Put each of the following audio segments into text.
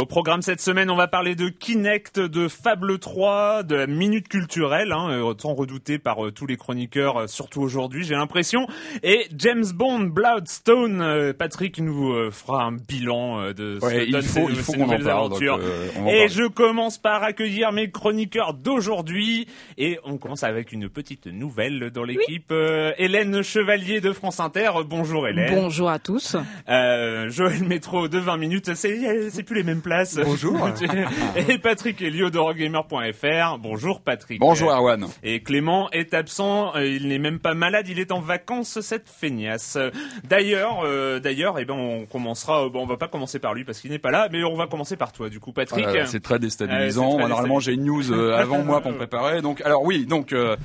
Au programme cette semaine, on va parler de Kinect, de Fable 3, de la minute culturelle, hein, euh, tant redoutée par euh, tous les chroniqueurs, euh, surtout aujourd'hui, j'ai l'impression. Et James Bond, Bloodstone, euh, Patrick nous euh, fera un bilan euh, de Ouais, ce, il de faut- ces- il faut ces qu'on en nouvelles parle, aventures. euh, on Et je commence par accueillir mes chroniqueurs d'aujourd'hui. Et on commence avec une petite nouvelle dans l'équipe. Euh, Hélène Chevalier de France Inter. Bonjour Hélène. Bonjour à tous. Euh, Joël Métro de 20 minutes, c'est plus les mêmes Bonjour. Et Patrick Elio d'Eurogamer.fr. Bonjour Patrick. Bonjour Erwan. Et Clément est absent, euh, il n'est même pas malade, il est en vacances cette feignasse. D'ailleurs, euh, d'ailleurs, eh ben on commencera, euh, bon, on va pas commencer par lui parce qu'il n'est pas là, mais on va commencer par toi du coup Patrick. Voilà, c'est très déstabilisant. très Normalement, j'ai une news avant moi pour me préparer. Donc, alors oui, donc. Euh,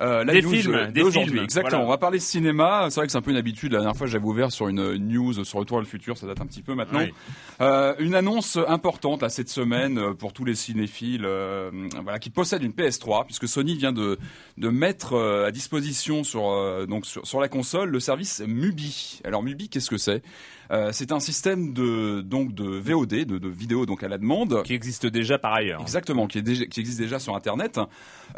euh, la Des news films, des films, exactement. voilà. On va parler cinéma. C'est vrai que c'est un peu une habitude. La dernière fois, j'avais ouvert sur une, news sur Retour à le futur. Ça date un petit peu maintenant. Oui. Euh, une annonce importante là cette semaine euh, pour tous les cinéphiles, euh, voilà, qui possèdent une PS3, puisque Sony vient de de mettre à disposition sur donc sur, sur la console le service Mubi. Alors Mubi, qu'est-ce que c'est? Euh, C'est un système de donc de VOD, de, de vidéo donc à la demande. qui existe déjà par ailleurs. Exactement, qui, est déjà, qui existe déjà sur Internet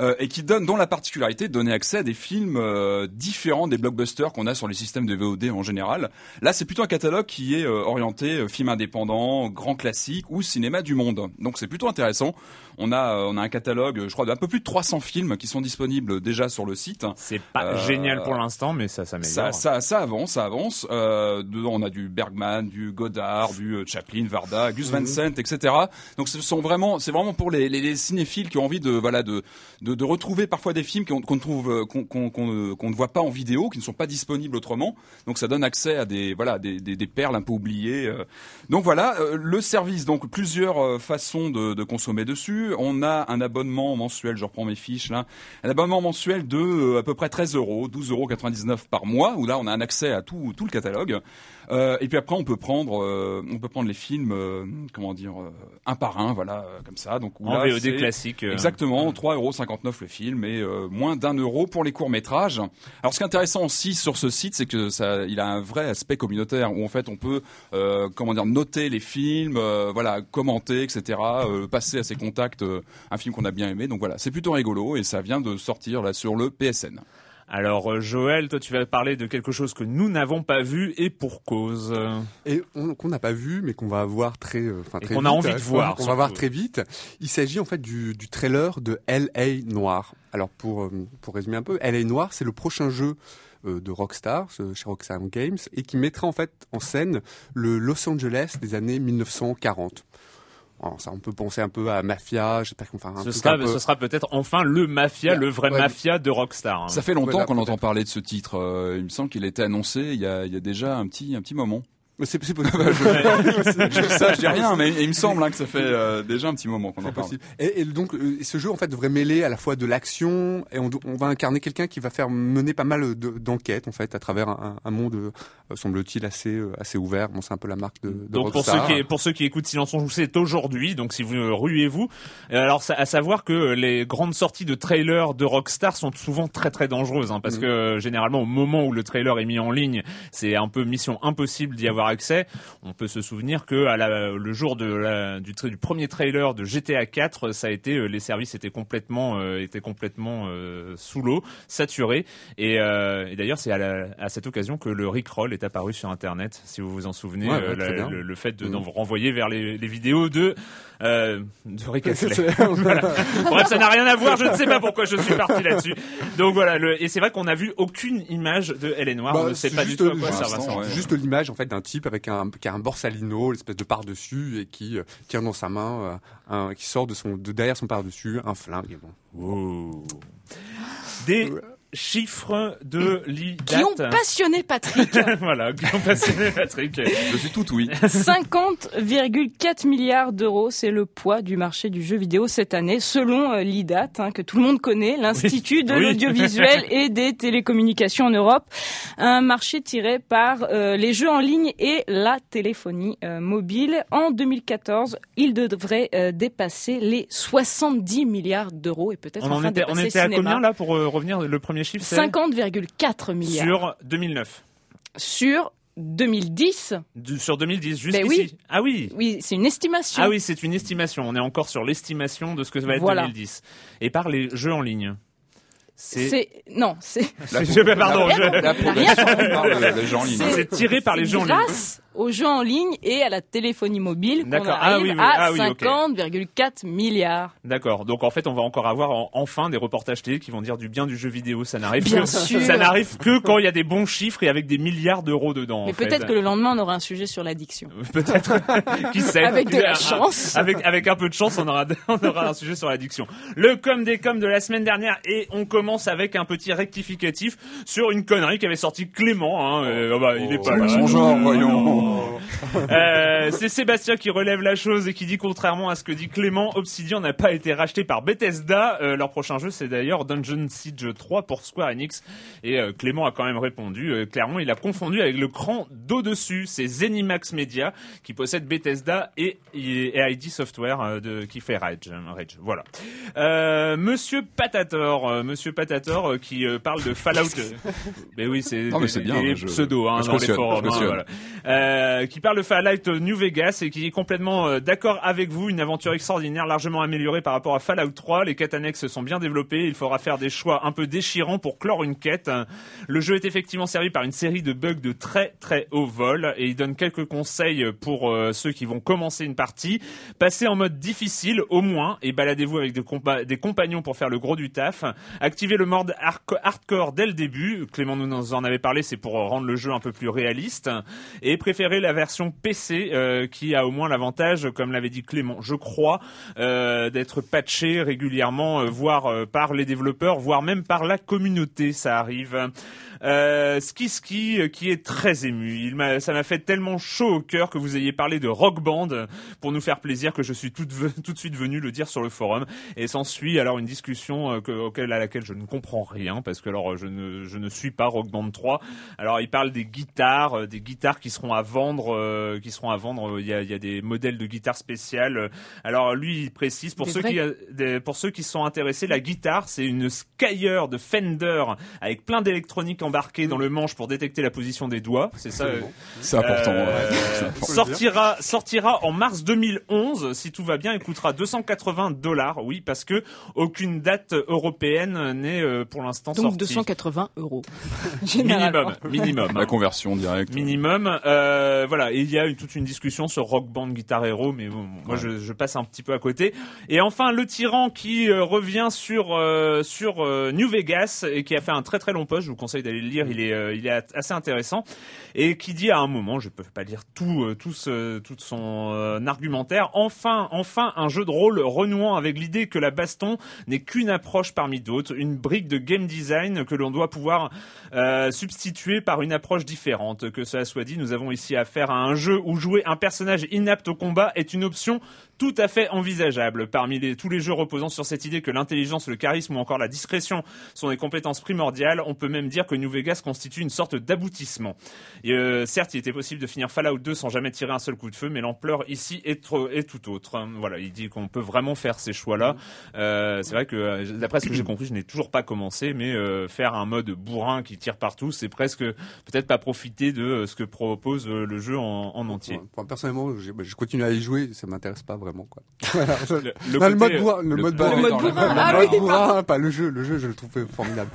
euh, et qui donne, dont la particularité donner accès à des films euh, différents des blockbusters qu'on a sur les systèmes de VOD en général. Là, c'est plutôt un catalogue qui est euh, orienté euh, film indépendant, grand classique ou cinéma du monde. Donc c'est plutôt intéressant. On a, euh, on a un catalogue, je crois, d'un peu plus de 300 films qui sont disponibles déjà sur le site. C'est pas Euh, génial pour l'instant, mais ça Ça, s'améliore. ça, ça avance, ça avance. Euh, on a du Bergman, du Godard, du Chaplin, Varda, Gus Van Sant, etc. Donc, ce sont vraiment, c'est vraiment pour les, les, les cinéphiles qui ont envie de, voilà, de, de, de retrouver parfois des films qu'on trouve, qu'on qu'on qu'on ne- voit pas en vidéo, qui ne sont pas disponibles autrement. Donc, ça donne accès à des, voilà, des, des, des perles un peu oubliées. Donc voilà, le service. Donc, plusieurs façons de, de consommer dessus. On a un abonnement mensuel. Je reprends mes fiches là. Un abonnement mensuel de euh, à peu près 13 euros, 12,99 euros par mois, où là on a un accès à tout, tout le catalogue. Euh, et puis après on peut prendre, euh, on peut prendre les films, euh, comment dire, un par un, voilà, comme ça. Donc en là, VOD classique. Exactement, 3,59 euros le film et moins d'un euro pour les courts métrages. Alors ce qui est intéressant aussi sur ce site, c'est que ça, il a un vrai aspect communautaire où en fait on peut, comment dire, noter les films, voilà, commenter, etc., passer à ses contacts un film qu'on a bien aimé. Donc voilà, c'est plutôt rigolo et ça vient de sortir là sur le PSN. Alors euh, Joël, toi tu vas parler de quelque chose que nous n'avons pas vu et pour cause. Et on- qu'on n'a pas vu, mais qu'on va voir très, euh, enfin Et très qu'on a envie de voir, Qu'on va voir très vite. Il s'agit en fait du, du trailer de L.A. Noir. Alors pour euh, pour résumer un peu, L.A. Noir, c'est le prochain jeu de Rockstar, chez Rockstar Games, et qui mettra en fait en scène le Los Angeles des années 1940. Alors ça, on peut penser un peu à Mafia, j'espère qu'on enfin un ce, truc sera, un peu- ce sera peut-être enfin le mafia, Ouais, le vrai ouais. mafia de Rockstar. hein. Ça fait longtemps Voilà, qu'on entend parler de ce titre. euh, il me semble qu'il a été annoncé il y a, il y a déjà un petit, un petit moment. C'est possible. Je dis ça, je dis rien, mais il me semble hein, que ça fait euh, déjà un petit moment qu'on en parle. Et, et donc, euh, ce jeu en fait devrait mêler à la fois de l'action et on, va incarner quelqu'un qui va faire mener pas mal de- d'enquêtes en fait à travers un, un monde euh, semble-t-il assez euh, assez ouvert. Bon, c'est un peu la marque de, de Donc pour ceux, qui, pour ceux qui écoutent Silence on joue, c'est aujourd'hui. Donc si vous ruez-vous, alors à savoir que les grandes sorties de trailers de Rockstar sont souvent très très dangereuses, hein, parce Mhm. que généralement au moment où le trailer est mis en ligne, c'est un peu mission impossible d'y avoir accès. On peut se souvenir que à la, le jour de la, du, du premier trailer de GTA 4, ça a été euh, les services étaient complètement euh, étaient complètement euh, sous l'eau, saturés. Et, euh, et d'ailleurs c'est à, à cette occasion que le Rickroll est apparu sur Internet, si vous vous en souvenez, Ouais, euh, ouais, très la- bien. le, le fait de d'en renvoyer vers les, les vidéos de euh, de Rick Voilà. Bref, ça n'a rien à voir. Je ne sais pas pourquoi je suis parti là-dessus. Donc voilà. Le, et c'est vrai qu'on n'a vu aucune image de Elle est Noire. Bah, on ne sait c'est pas du tout à quoi ça ouais. Juste l'image en fait d'un type avec un qui a un borsalino, l'espèce de par dessus et qui euh, tient dans sa main euh, un qui sort de son de derrière son par dessus un flingue. Et bon. Des chiffres de l'IDAT. Qui ont passionné Patrick. voilà, qui ont passionné Patrick. Je suis tout oui. 50,4 milliards d'euros, c'est le poids du marché du jeu vidéo cette année, selon euh, l'IDAT, hein, que tout le monde connaît, l'Institut de Oui. l'audiovisuel et des télécommunications en Europe. Un marché tiré par euh, les jeux en ligne et la téléphonie euh, mobile. En 2014, il devrait euh, dépasser les 70 milliards d'euros et peut-être On en enfin était, on dépasser était à cinéma. combien là pour euh, revenir Le premier chiffre, c'est 50,4 milliards. sur 2009. Sur 2010. Du- sur 2010, Ben jusqu'ici. oui. Ah oui. Oui, c'est une estimation. Ah oui, c'est une estimation. On est encore sur l'estimation de ce que va être Voilà. 2010. Et par les jeux en ligne. C'est C'est non, c'est pardon, je- gens ligne. C'est- tiré par les jeux en ligne. grâce aux jeux en ligne et à la téléphonie mobile qu'on D'accord. arrive Ah oui, oui. à Ah oui, ok. 50,4 milliards. D'accord. Donc en fait, on va encore avoir en- enfin des reportages télé qui vont dire du bien du jeu vidéo. Ça n'arrive Bien que sûr. ça n'arrive que quand il y a des bons chiffres et avec des milliards d'euros dedans. Mais en fait. peut-être que le lendemain on aura un sujet sur l'addiction. Peut-être. Qui sait Avec de la chance. Avec, avec un peu de chance, on aura, on aura un sujet sur l'addiction. Le com des com de la semaine dernière et on commence avec un petit rectificatif sur une connerie qu'avait sorti Clément. Hein. Euh, bah, il est pas là. Son genre, voyons. Euh, c'est Sébastien qui relève la chose et qui dit contrairement à ce que dit Clément, Obsidian n'a pas été racheté par Bethesda. Euh, leur prochain jeu, c'est d'ailleurs Dungeon Siege 3 pour Square Enix. Et Clément a quand même répondu. Clairement, il a confondu avec le cran d'au-dessus. C'est Zenimax Media qui possède Bethesda et, et ID Software de, qui fait Rage. Rage. Voilà. Monsieur Patator, Monsieur Patator euh, qui euh, parle de Fallout. euh, mais oui, c'est mais des- bien, des je- pseudos hein, je dans les forums. hein, voilà. Euh, qui parle de Fallout New Vegas et qui est complètement euh, d'accord avec vous. Une aventure extraordinaire, largement améliorée par rapport à Fallout 3. Les quêtes annexes sont bien développées. Il faudra faire des choix un peu déchirants pour clore une quête. Le jeu est effectivement servi par une série de bugs de très très haut vol et il donne quelques conseils pour euh, ceux qui vont commencer une partie. Passez en mode difficile au moins et baladez-vous avec des, compa- des compagnons pour faire le gros du taf. Activez le mode hardco- hardcore dès le début. Clément nous en avait parlé, c'est pour rendre le jeu un peu plus réaliste. Et préférez la version PC euh, qui a au moins l'avantage, comme l'avait dit Clément, je crois, euh, d'être patché régulièrement, euh, voire euh, par les développeurs, voire même par la communauté. Ça arrive. Euh, Ski Ski euh, qui est très ému. Il m'a, ça m'a fait tellement chaud au cœur que vous ayez parlé de Rock Band euh, pour nous faire plaisir que je suis tout, de- tout de suite venu le dire sur le forum. Et s'ensuit alors une discussion que- auquel, à laquelle je ne comprends rien parce que alors je ne, je ne suis pas Rock Band 3. Alors il parle des guitares, des guitares qui seront à vendre, euh, qui seront à vendre. Il y a, il y a des modèles de guitares spéciales. Alors lui il précise pour Des ceux vrais qui, des- pour ceux qui sont intéressés, la guitare c'est une Skyer de Fender avec plein d'électronique embarquée dans le manche pour détecter la position des doigts. C'est ça. euh, C'est important. euh, ouais. C'est important. sortira sortira en mars 2011 si tout va bien et coûtera 280 dollars oui parce que aucune date européenne n'est euh, pour l'instant Donc sortie 280 euros. Minimum minimum La hein. conversion directe. minimum euh, voilà et il y a une, toute une discussion sur Rock Band Guitar Hero mais bon, moi Ouais. je, je passe un petit peu à côté et enfin le tyran qui euh, revient sur euh, sur euh, New Vegas et qui a fait un très très long post je vous conseille d'aller le lire il est euh, assez intéressant et qui dit à un moment, je peux pas lire tout, euh, tout, ce- son euh, argumentaire, enfin, enfin un jeu de rôle renouant avec l'idée que la baston n'est qu'une approche parmi d'autres, une brique de game design que l'on doit pouvoir substituer par une approche différente. Que cela soit dit, nous avons ici affaire à un jeu où jouer un personnage inapte au combat est une option tout à fait envisageable. Parmi tous les jeux reposant sur cette idée que l'intelligence, le charisme ou encore la discrétion sont des compétences primordiales, on peut même dire que New Vegas constitue une sorte d'aboutissement. Euh, certes, il était possible de finir Fallout 2 sans jamais tirer un seul coup de feu, mais l'ampleur ici est, trop- est tout autre. Hein, Voilà, il dit qu'on peut vraiment faire ces choix-là. Euh, c'est vrai que, euh, d'après ce que j'ai compris, je n'ai toujours pas commencé, mais euh, faire un mode bourrin qui tire partout, c'est presque peut-être pas profiter de ce que propose le jeu en, en entier. Ouais. personnellement, bah, je continue à y jouer, ça m'intéresse pas vraiment, quoi. Voilà, je- Le, le Non, le côté, mode bourrin, le, le mode bourrin. ah oui, pas le jeu, le jeu, je le trouve formidable.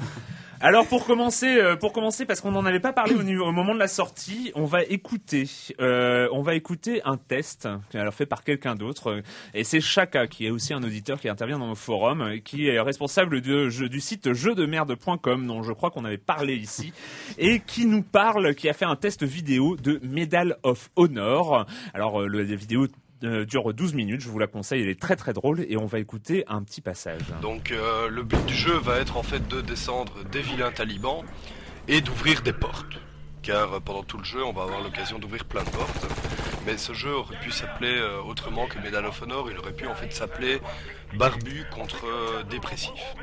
Alors pour commencer, euh, pour commencer, parce qu'on n'en avait pas parlé au, moment de la sortie, on va écouter, euh, on va écouter un test, alors fait par quelqu'un d'autre, et c'est Chaka qui est aussi un auditeur qui intervient dans nos forums, qui est responsable de, jeu- du site jeuxdemerde.com, dont je crois qu'on avait parlé ici, et qui nous parle, qui a fait un test vidéo de Medal of Honor. Alors euh, la vidéo euh, dure 12 minutes, je vous la conseille, elle est très très drôle, et on va écouter un petit passage. Donc euh, le but du jeu va être en fait de descendre des vilains talibans et d'ouvrir des portes. Car euh, pendant tout le jeu, on va avoir l'occasion d'ouvrir plein de portes. Mais ce jeu aurait pu s'appeler autrement que Medal of Honor, il aurait pu en fait s'appeler Barbu contre euh, Dépressif.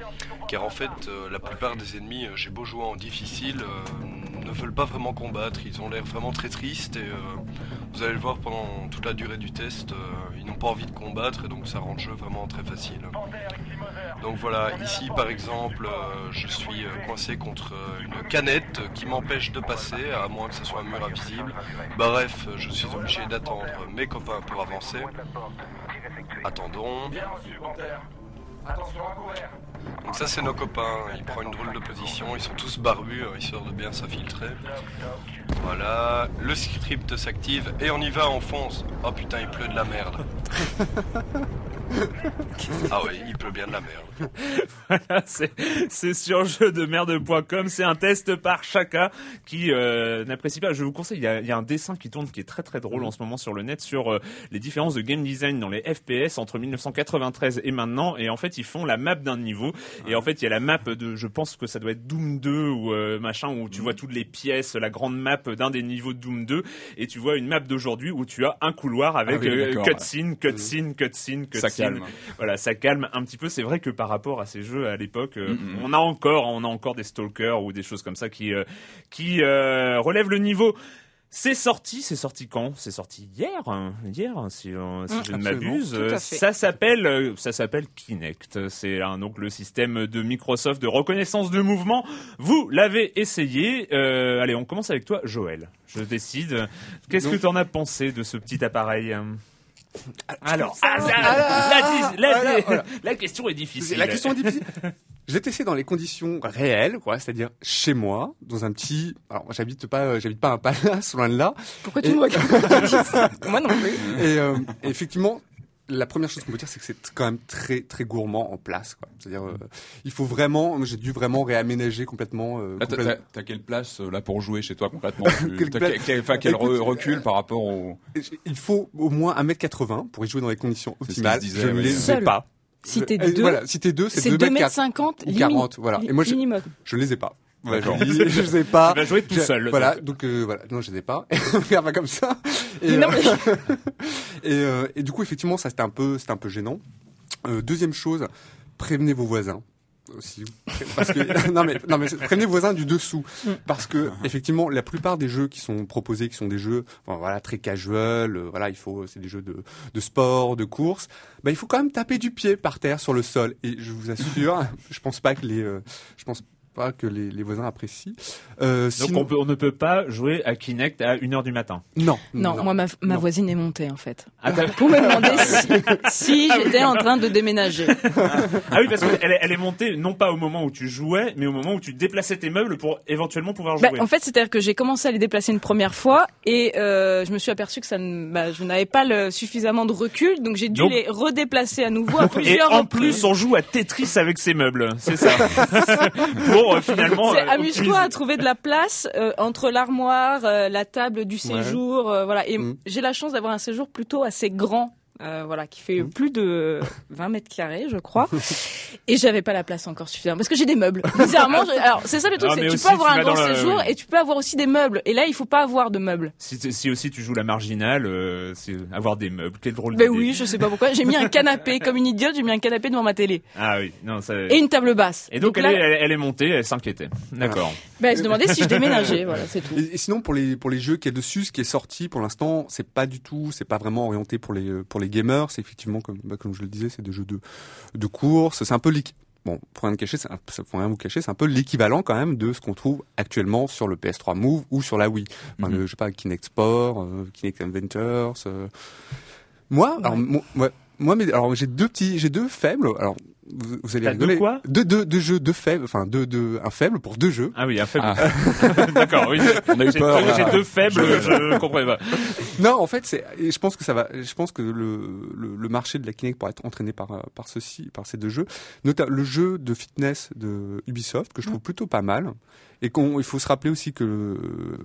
Car en fait, euh, la plupart des ennemis, j'ai beau jouer en difficile, euh, ne veulent pas vraiment combattre, ils ont l'air vraiment très tristes et vous allez le voir pendant toute la durée du test, ils n'ont pas envie de combattre et donc ça rend le jeu vraiment très facile. Donc voilà, ici par exemple, je suis coincé contre une canette qui m'empêche de passer, à moins que ce soit un mur invisible. Bref, je suis obligé d'attendre mes copains pour avancer. Attendons. Donc ça c'est nos copains, ils prennent une drôle de position, ils sont tous barbus, euh, histoire de bien s'infiltrer. Voilà, le script s'active et on y va, on fonce. Oh putain, il pleut de la merde. ah ouais, il pleut bien de la merde. Voilà, c'est c'est sur jeuxdemerde.com. C'est un test par Chaka qui euh, n'apprécie pas. Je vous conseille, il y, a, il y a un dessin qui tourne qui est très très drôle en ce moment sur le net sur euh, les différences de game design dans les FPS entre 1993 et maintenant. Et en fait, ils font la map d'un niveau. Et en fait, il y a la map de, je pense que ça doit être Doom 2 ou euh, machin où tu vois toutes les pièces, la grande map d'un des niveaux de Doom 2. Et tu vois une map d'aujourd'hui où tu as un couloir avec Ah oui, euh, cutscene, cutscene, cutscene, cutscene. Ça calme. Voilà, ça calme un petit peu. C'est vrai que par rapport à ces jeux à l'époque, euh, Mm, on a encore, on a encore des stalkers ou des choses comme ça qui, euh, qui euh, relèvent le niveau. C'est sorti, c'est sorti quand? C'est sorti hier, hein, hier, hein, si, euh, si Mm, je ne m'abuse. Ça s'appelle, ça s'appelle Kinect. C'est hein, donc le système de Microsoft de reconnaissance de mouvement. Vous l'avez essayé. Euh, allez, on commence avec toi, Joël. Je décide. Qu'est-ce que tu en as pensé de ce petit appareil? Alors, ah, ça- Ah, la, dis- la- voilà, voilà. la question est difficile. La question est difficile. J'ai testé dans les conditions réelles, quoi, c'est-à-dire chez moi, dans un petit. Alors, j'habite pas, euh, j'habite pas un palace loin de là. Pourquoi tu Et- me regardes tu dis ça Moi non plus. Et euh, effectivement, la première chose qu'on peut dire, c'est que c'est quand même très très gourmand en place. quoi. C'est-à-dire, euh, il faut vraiment. J'ai dû vraiment réaménager complètement. euh, Là, t'as- complètement- t'as t'as quelle place euh, là pour jouer chez toi concrètement? Quel, quel- Écoute, recul par rapport au Il faut au moins 1m80 pour y jouer dans les conditions optimales. disait, je ne les ai pas. Si t'es Euh, deux, Voilà, si t'es deux, c'est c'est 2 2 mètres mètres 40 50 ou 40, voilà. Et moi, je, je les ai pas. Voilà, D'accord. je, ai pas. Tu vas jouer tout Je- seul. Voilà, donc euh, voilà, non, je les ai pas. Regarde pas comme ça. Et, Mais non, euh, et, euh, et du coup, effectivement, ça c'était un peu, c'était un peu gênant. Euh, deuxième chose, prévenez vos voisins aussi, parce que non mais non mais prévenez vos voisins du dessous, parce que effectivement, la plupart des jeux qui sont proposés, qui sont des jeux, bon, voilà, très casual, euh, voilà, il faut, c'est des jeux de, de sport, de course. Bah, il faut quand même taper du pied par terre sur le sol. Et je vous assure, je pense pas que les, euh, je pense pas que les, les voisins apprécient. Euh, Donc sinon- on, peut- on ne peut pas jouer à Kinect à 1h du matin. non, Non, moi ma, ma Non. voisine est montée en fait. Ah, Pour me demander si, si j'étais en train de déménager. Ah oui, parce qu'elle est- elle est montée non pas au moment où tu jouais, mais au moment où tu déplaçais tes meubles pour éventuellement pouvoir Bah, jouer. en fait, c'est-à-dire que j'ai commencé à les déplacer une première fois et euh, je me suis aperçu que ça, ne- bah, je n'avais pas le, suffisamment de recul, donc j'ai dû Donc- les redéplacer à nouveau à Et plusieurs en reprises. plus, on joue à Tetris avec ses meubles, c'est ça. pour euh, finalement. C'est euh, amuse-toi à trouver de la place euh, entre l'armoire, euh, la table du séjour, euh, voilà. Et Mm. j'ai la chance d'avoir un séjour plutôt assez grand. Euh, voilà, qui fait plus de 20 mètres carrés, je crois. Et j'avais pas la place encore suffisamment parce que j'ai des meubles. Bizarrement, je- alors c'est ça le truc, Ah, c'est tu peux avoir tu un grand le- séjour et tu peux avoir aussi des meubles. Et là, il faut pas avoir de meubles. Si, si aussi tu joues la marginale, euh, c'est avoir des meubles. Quel drôle Ben oui, je sais pas pourquoi. J'ai mis un canapé comme une idiote. J'ai mis un canapé devant ma télé Ah oui, non, ça. et une table basse. Et donc, là, elle, est, elle, elle est montée, elle s'inquiétait. D'accord. ben, elle se demandait si je déménageais. Voilà, c'est tout. Et, et sinon pour les pour les jeux qui est dessus, ce qui est sorti pour l'instant, c'est pas du tout, c'est pas vraiment orienté pour les pour les gamers. C'est effectivement comme bah, comme je le disais, c'est des jeux de de course. C'est un peu bon, pour rien, cacher, un, pour rien vous cacher, c'est un peu l'équivalent quand même de ce qu'on trouve actuellement sur le PS3 Move ou sur la Wii. Enfin, le, je sais pas, Kinect Sport, euh, Kinect Inventors. euh. Moi, alors, moi, ouais, moi, mais alors j'ai deux petits, j'ai deux faibles. Alors, vous, vous allez rigoler. deux quoi deux, deux, deux jeux, deux faibles, enfin deux, deux, un faible pour deux jeux. Ah oui, un faible. Ah. D'accord, oui. On a eu J'ai peur. j'ai là. deux faibles, je comprends pas. Non, en fait, c'est. et Je pense que ça va. Je pense que le, le, le marché de la Kinect pourra être entraîné par euh, par ceci, par ces deux jeux. Notamment le jeu de fitness de Ubisoft que je trouve plutôt pas mal. Et qu'on, il faut se rappeler aussi que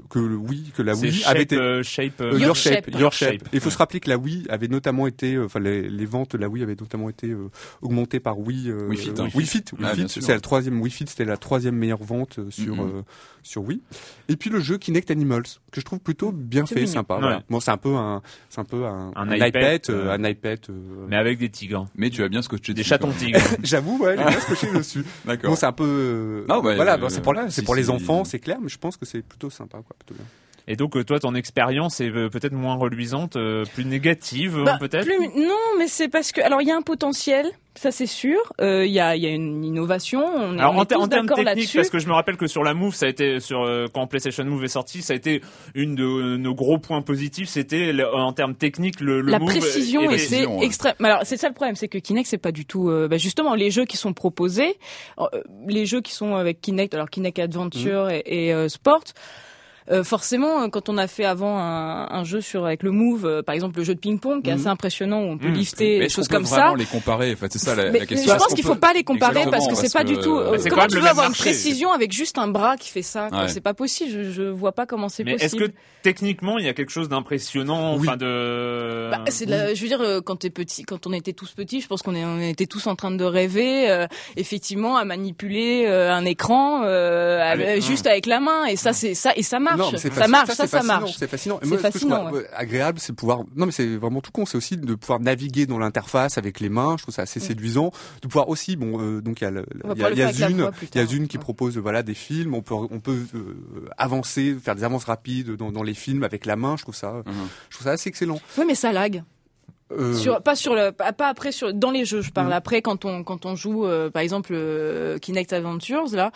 que le Wii, que la Wii shape, avait été euh, shape, euh, Your Shape. Your Shape. Il faut se rappeler que la Wii avait notamment été, euh, enfin les, les ventes de la Wii avaient notamment été euh, augmentées par Wii. euh, Wii Fit, hein. Wii Fit. Wii Ah, Fit, c'est la troisième. Wii Fit, c'était la troisième meilleure vente sur euh, sur Wii. Et puis le jeu Kinect Animals que je trouve plutôt bien fait, mignon. sympa. Ouais. Voilà. Bon, c'est un peu un, c'est un peu un, Un un iPad, iPad, un iPad. euh, mais avec des tigres. Mais tu as bien scotché Des dessus, chatons quoi. tigres. J'avoue, ouais, j'ai bien scotché dessus. D'accord. Bon, c'est un peu. euh, Ah, ouais, voilà, bon, c'est pour là, c'est pour les si. enfants, c'est clair, mais je pense que c'est plutôt sympa, quoi, plutôt bien. Et donc, euh, toi, ton expérience est euh, peut-être moins reluisante, euh, plus négative, euh, Bah, peut-être plus- Non, mais c'est parce que alors il y a un potentiel, ça c'est sûr. Euh, Il y a y a une innovation. On est, Alors on en, est tous en termes techniques, parce que je me rappelle que sur la Move, ça a été sur euh, quand PlayStation Move est sorti, ça a été une de nos gros points positifs. C'était en termes techniques le, le la Move précision était- et c'est précision, ouais. extrême. Alors c'est ça le problème, c'est que Kinect c'est pas du tout. euh, bah, justement, les jeux qui sont proposés, les jeux qui sont avec Kinect, alors Kinect Adventure Mhm. et, et, Sport. Euh, forcément, euh, quand on a fait avant un, un jeu sur avec le Move, euh, par exemple le jeu de ping-pong, qui est Mhm. assez impressionnant, où on peut Mhm. lifter des choses comme ça. les comparer? Enfin, c'est ça la, Mais la question. je pense qu'il peut- faut pas les comparer parce que c'est pas du tout. euh, comment tu veux avoir une précision avec juste un bras qui fait ça Ouais. C'est pas possible. Je, je vois pas comment c'est Mais est-ce possible. que techniquement il y a quelque chose d'impressionnant, Oui. enfin de Bah, c'est de la- je veux dire, euh, quand t'es petit, quand on était tous petits, je pense qu'on on était tous en train de rêver, euh, effectivement, à manipuler euh, un écran euh, avec- hum. juste avec la main, et ça, c'est ça, et ça marche. Non, mais c'est ça fascinant, marche, ça, marche. C'est fascinant. C'est moi, ce que je trouve fascinant, agréable, c'est pouvoir. Non, mais c'est vraiment tout con. C'est aussi de pouvoir naviguer dans l'interface avec les mains. Je trouve ça assez séduisant. De pouvoir aussi, bon, euh, donc il y a, il y a, Zune, il y a. Zune qui propose voilà des films. On peut, on peut euh, avancer, faire des avances rapides dans, dans les films avec la main. Je trouve ça, Mhm. je trouve ça assez excellent. Oui, mais ça lag. Euh, Sur, pas sur le, pas après sur dans les jeux. Je parle Mhm. après quand on quand on joue, euh, par exemple, euh, Kinect Adventures là,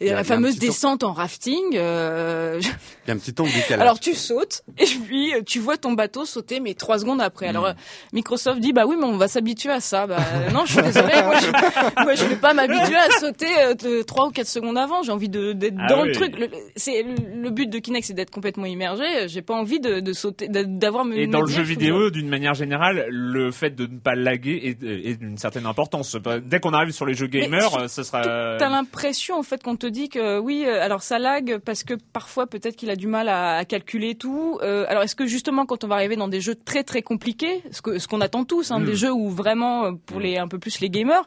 et Il y a- il y a la fameuse descente en rafting. euh, Il y a un petit temps de décalage. Alors tu sautes et puis euh, tu vois ton bateau sauter mais trois secondes après. Alors euh, Microsoft dit bah oui mais on va s'habituer à ça. Bah non je suis désolée moi je, moi, je vais pas m'habituer à sauter euh, trois ou quatre secondes avant. J'ai envie de d'être Ah dans oui. le truc. Le, c'est le but de Kinect c'est d'être complètement immergé. J'ai pas envie de, de sauter d'avoir me Et dans le jeu vidéo, d'une manière générale, le fait de ne pas laguer est, est d'une certaine importance. Dès qu'on arrive sur les jeux gamers, ce sera. T'as l'impression en fait qu'on te dit que oui, euh, alors ça lag parce que parfois peut-être qu'il a du mal à, à calculer tout. Euh, alors est-ce que justement quand on va arriver dans des jeux très très compliqués, ce que ce qu'on attend tous, hein, des jeux où vraiment euh, pour les un peu plus les gamers,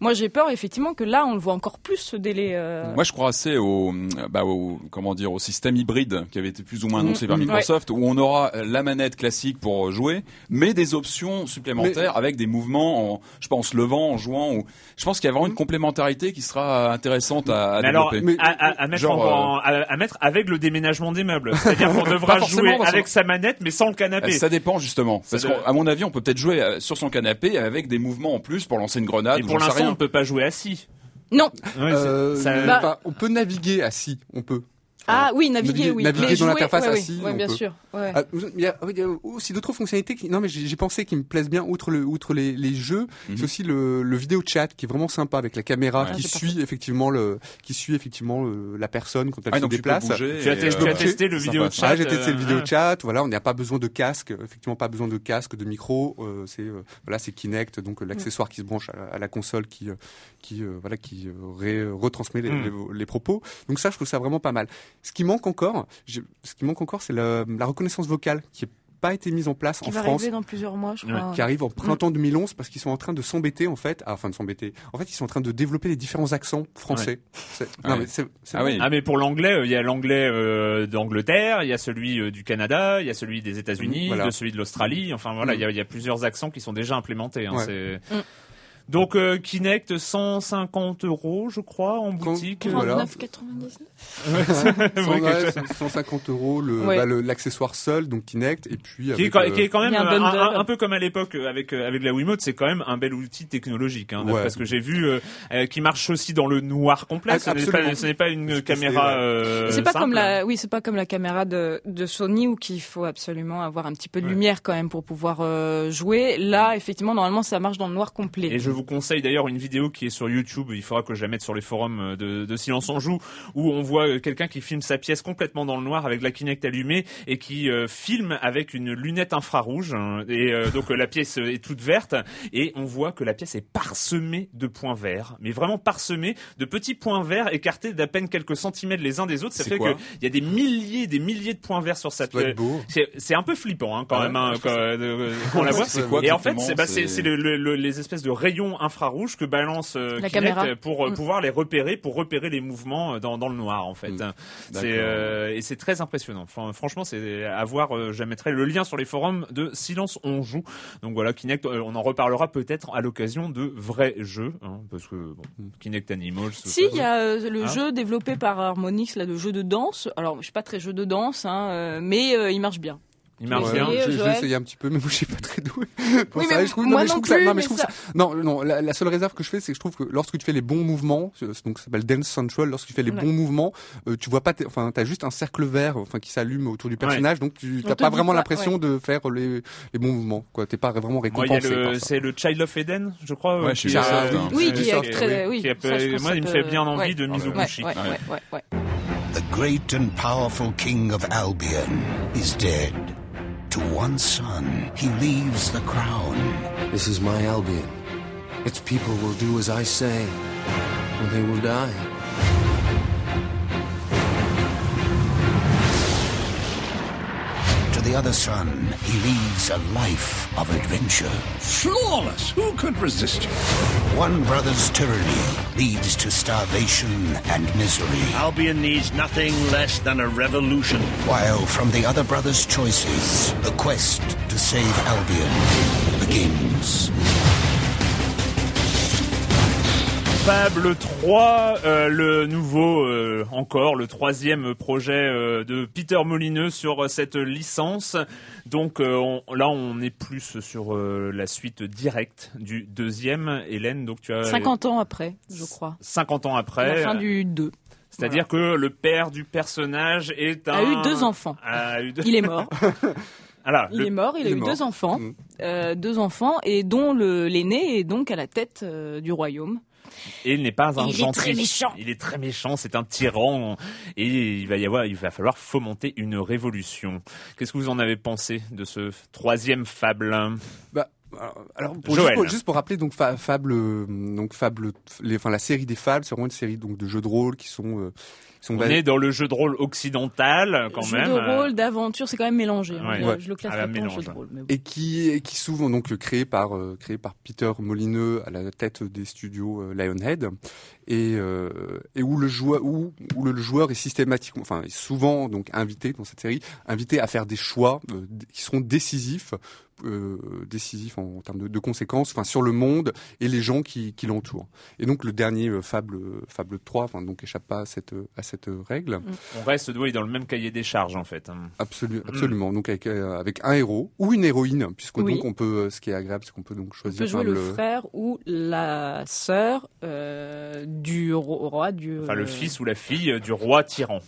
moi j'ai peur effectivement que là on le voit encore plus ce délai. euh, Moi, je crois assez au, bah, au, comment dire, au système hybride qui avait été plus ou moins annoncé Mm, par Microsoft, où on aura la manette classique pour jouer, mais des options supplémentaires avec des mouvements, en, je pense, en se levant, en jouant. Ou, je pense qu'il y a vraiment une complémentarité qui sera intéressante à, à Mais alors, développer. Mais- à, à- à mettre genre, en- à, à mettre avec le déménagement des meubles. C'est-à-dire qu'on devra jouer avec sa manette, mais sans le Euh, canapé. Ça dépend justement, Ça parce qu'à mon avis, on peut peut-être jouer euh, sur son canapé avec des mouvements en plus pour lancer une grenade. Et ou pour l'instant, on ne peut pas jouer assis. Non. Euh, ça- Bah- on peut naviguer assis, on peut. Ah oui naviguer Naviguer- oui. naviguer Mais dans jouer, l'interface assis, on bien peut. sûr. Ouais. Ah, il, y a, il y a aussi d'autres fonctionnalités. Qui, non, mais j'ai j'ai pensé qui me plaisent bien outre le, outre les, les jeux. Mhm. C'est aussi le, le vidéo chat qui est vraiment sympa avec la caméra Ouais. qui Ah, suit effectivement le, qui suit effectivement le- la personne quand elle Ah, se tu déplace. bouger Tu as, et, testé- euh, tu as testé le vidéo sympa, chat. Ah, j'ai testé le euh, vidéo chat. Voilà, on n'a pas besoin de casque. Effectivement, pas besoin de casque, de micro. Euh, c'est euh, voilà, c'est Kinect, donc euh, l'accessoire qui se branche à, la- à la console, qui euh, qui euh, voilà, qui euh, retransmet les, Mm. les- les propos. Donc ça, je trouve ça vraiment pas mal. Ce qui manque encore, ce qui manque encore, c'est la, la reconnaissance vocale qui est pas été mise en place Qui en va France arriver dans plusieurs mois je Ouais, crois. qui arrive en printemps 2011 parce qu'ils sont en train de s'embêter en fait, ah, enfin de s'embêter. En fait, ils sont en train de développer les différents accents français. Non Ouais. mais c'est Ah oui. Ah mais pour l'anglais, euh, il y a l'anglais euh, d'Angleterre, il y a celui euh, du Canada, il y a celui des États-Unis, Voilà. de celui de l'Australie. Enfin voilà, Mm. il y, a, il y a plusieurs accents qui sont déjà implémentés. Hein, Ouais. Donc euh, Kinect 150 euros, je crois, en boutique. Voilà. 39,99. Cent- Oui, quelque ouais, chose. 150 euros le- Ouais. bah, le- l'accessoire seul, donc Kinect, et puis Qui est, quand, euh, qui est quand même un un, bundle. un- un peu comme à l'époque euh, avec euh, avec la Wiimote, c'est quand même un bel outil technologique, hein, Ouais. parce que j'ai vu euh, qui marche aussi dans le noir complet. Ah, ce n'est pas, ce n'est pas une caméra. euh, c'est pas simple. comme la, oui, c'est pas comme la caméra de, de Sony où qu'il faut absolument avoir un petit peu de Ouais. lumière quand même pour pouvoir euh, jouer. Là, effectivement, normalement, ça marche dans le noir complet. Et je vous conseille d'ailleurs une vidéo qui est sur YouTube, il faudra que je la mette sur les forums euh, de, de Silence en Joue, où on voit euh, quelqu'un qui filme sa pièce complètement dans le noir avec la Kinect allumée et qui euh, filme avec une lunette infrarouge. hein. et euh, donc la pièce est toute verte et on voit que la pièce est parsemée de points verts, mais vraiment parsemée de petits points verts écartés d'à peine quelques centimètres les uns des autres. Ça C'est fait qu'il y a des milliers, des milliers de points verts sur sa pièce. C'est un peu flippant hein, quand Ah même hein, je quand, euh, quand on la voit. Quoi Et en fait, c'est bah, le- le- les espèces de rayons infrarouges que balance euh, La Kinect caméra. pour euh, Mm. pouvoir les repérer, pour repérer les mouvements euh, dans, dans le noir en fait. Mm. C'est euh, et c'est très impressionnant. Enfin, franchement, c'est à voir. euh, je mettrai le lien sur les forums de Silence on joue. Donc voilà, Kinect. euh, on en reparlera peut-être à l'occasion de vrais jeux, hein, parce que bon, Kinect Animals. Si, il y a euh, le Hein jeu développé par Harmonix, là, de jeu de danse. Alors, je suis pas très jeu de danse, hein, mais euh, il marche bien. Il marche Ouais. bien. Euh, J'ai essayé un petit peu, mais moi je suis pas très doué. Pour Oui, ça, mais je trouve, moi mais je non trouve que ça, non, mais mais je trouve ça- ça- non, non, la, la seule réserve que je fais, c'est que je trouve que lorsque tu fais les bons mouvements, ce- donc ça s'appelle Dance Central, lorsque tu fais les Ouais. bons mouvements, euh, tu vois pas, enfin, t'as juste un cercle vert, enfin, qui s'allume autour du personnage, donc tu t'as pas vraiment l'impression de faire les, les bons mouvements, quoi. T'es pas vraiment récompensé. le, par ça. c'est le Child of Eden, je crois. Ouais, euh, qui, euh. Oui, euh, qui est très, oui. moi, il me fait bien envie ouais. de mise au Ouais, bouchi. ouais, ouais, ouais, ouais. The great and powerful king of Albion is dead. To one son, he leaves the crown. This is my Albion. Its people will do as I say, or they will die. The other son, he leads a life of adventure. Flawless! Who could resist you? One brother's tyranny leads to starvation and misery, Albion needs nothing less than a revolution. while from the other brother's choices, the quest to save Albion begins. Fable 3, euh, le nouveau, euh, encore le troisième projet euh, de Peter Molineux sur euh, cette licence. Donc euh, on- là, on est plus sur euh, la suite directe du deuxième. Hélène, donc tu as 50 ans après, je crois. 50 ans après. la fin du 2. C'est-à-dire que le père du personnage est un... A eu deux enfants. A eu deux- Il est mort. Il le- est mort, il a il eu mort. deux enfants. Mm. Euh, deux enfants, et dont le- l'aîné est donc à la tête euh, du royaume. Et il n'est pas un il est gentil. très méchant. Il est très méchant, c'est un tyran. Et il va y avoir, il va falloir fomenter une révolution. Qu'est-ce que vous en avez pensé de ce troisième fable? Bah, alors, alors, pour, juste, pour, juste pour rappeler donc Fa- Fable, euh, donc Fable, les, enfin la série des Fables, c'est vraiment une série donc de jeux de rôle qui sont, euh, sont On basés- est dans le jeu de rôle occidental, quand jeu même. de rôle, d'aventure, c'est quand même mélangé. hein. Ouais. Je- Ouais. Je le classe la pas en jeu mélange. de rôle. mais bon. et qui et qui souvent donc créé par euh, créé par Peter Molineux à la tête des studios euh, Lionhead et euh, et où le joueur où où le joueur est systématiquement enfin est souvent donc invité dans cette série invité à faire des choix euh, qui seront décisifs euh, décisifs en, termes de, de conséquences enfin sur le monde et les gens qui, qui l'entourent et donc le dernier euh, fable fable 3 enfin donc échappe pas à cette à cette règle On reste oui, dans le même cahier des charges, en fait. hein. Absolu- absolument. Donc avec, euh, avec un héros ou une héroïne, puisque Oui. donc on peut, euh, ce qui est agréable, c'est qu'on peut donc On choisir peut jouer enfin, le frère ou la sœur euh, du ro- roi du. Enfin, le euh, fils ou la fille du roi tyran.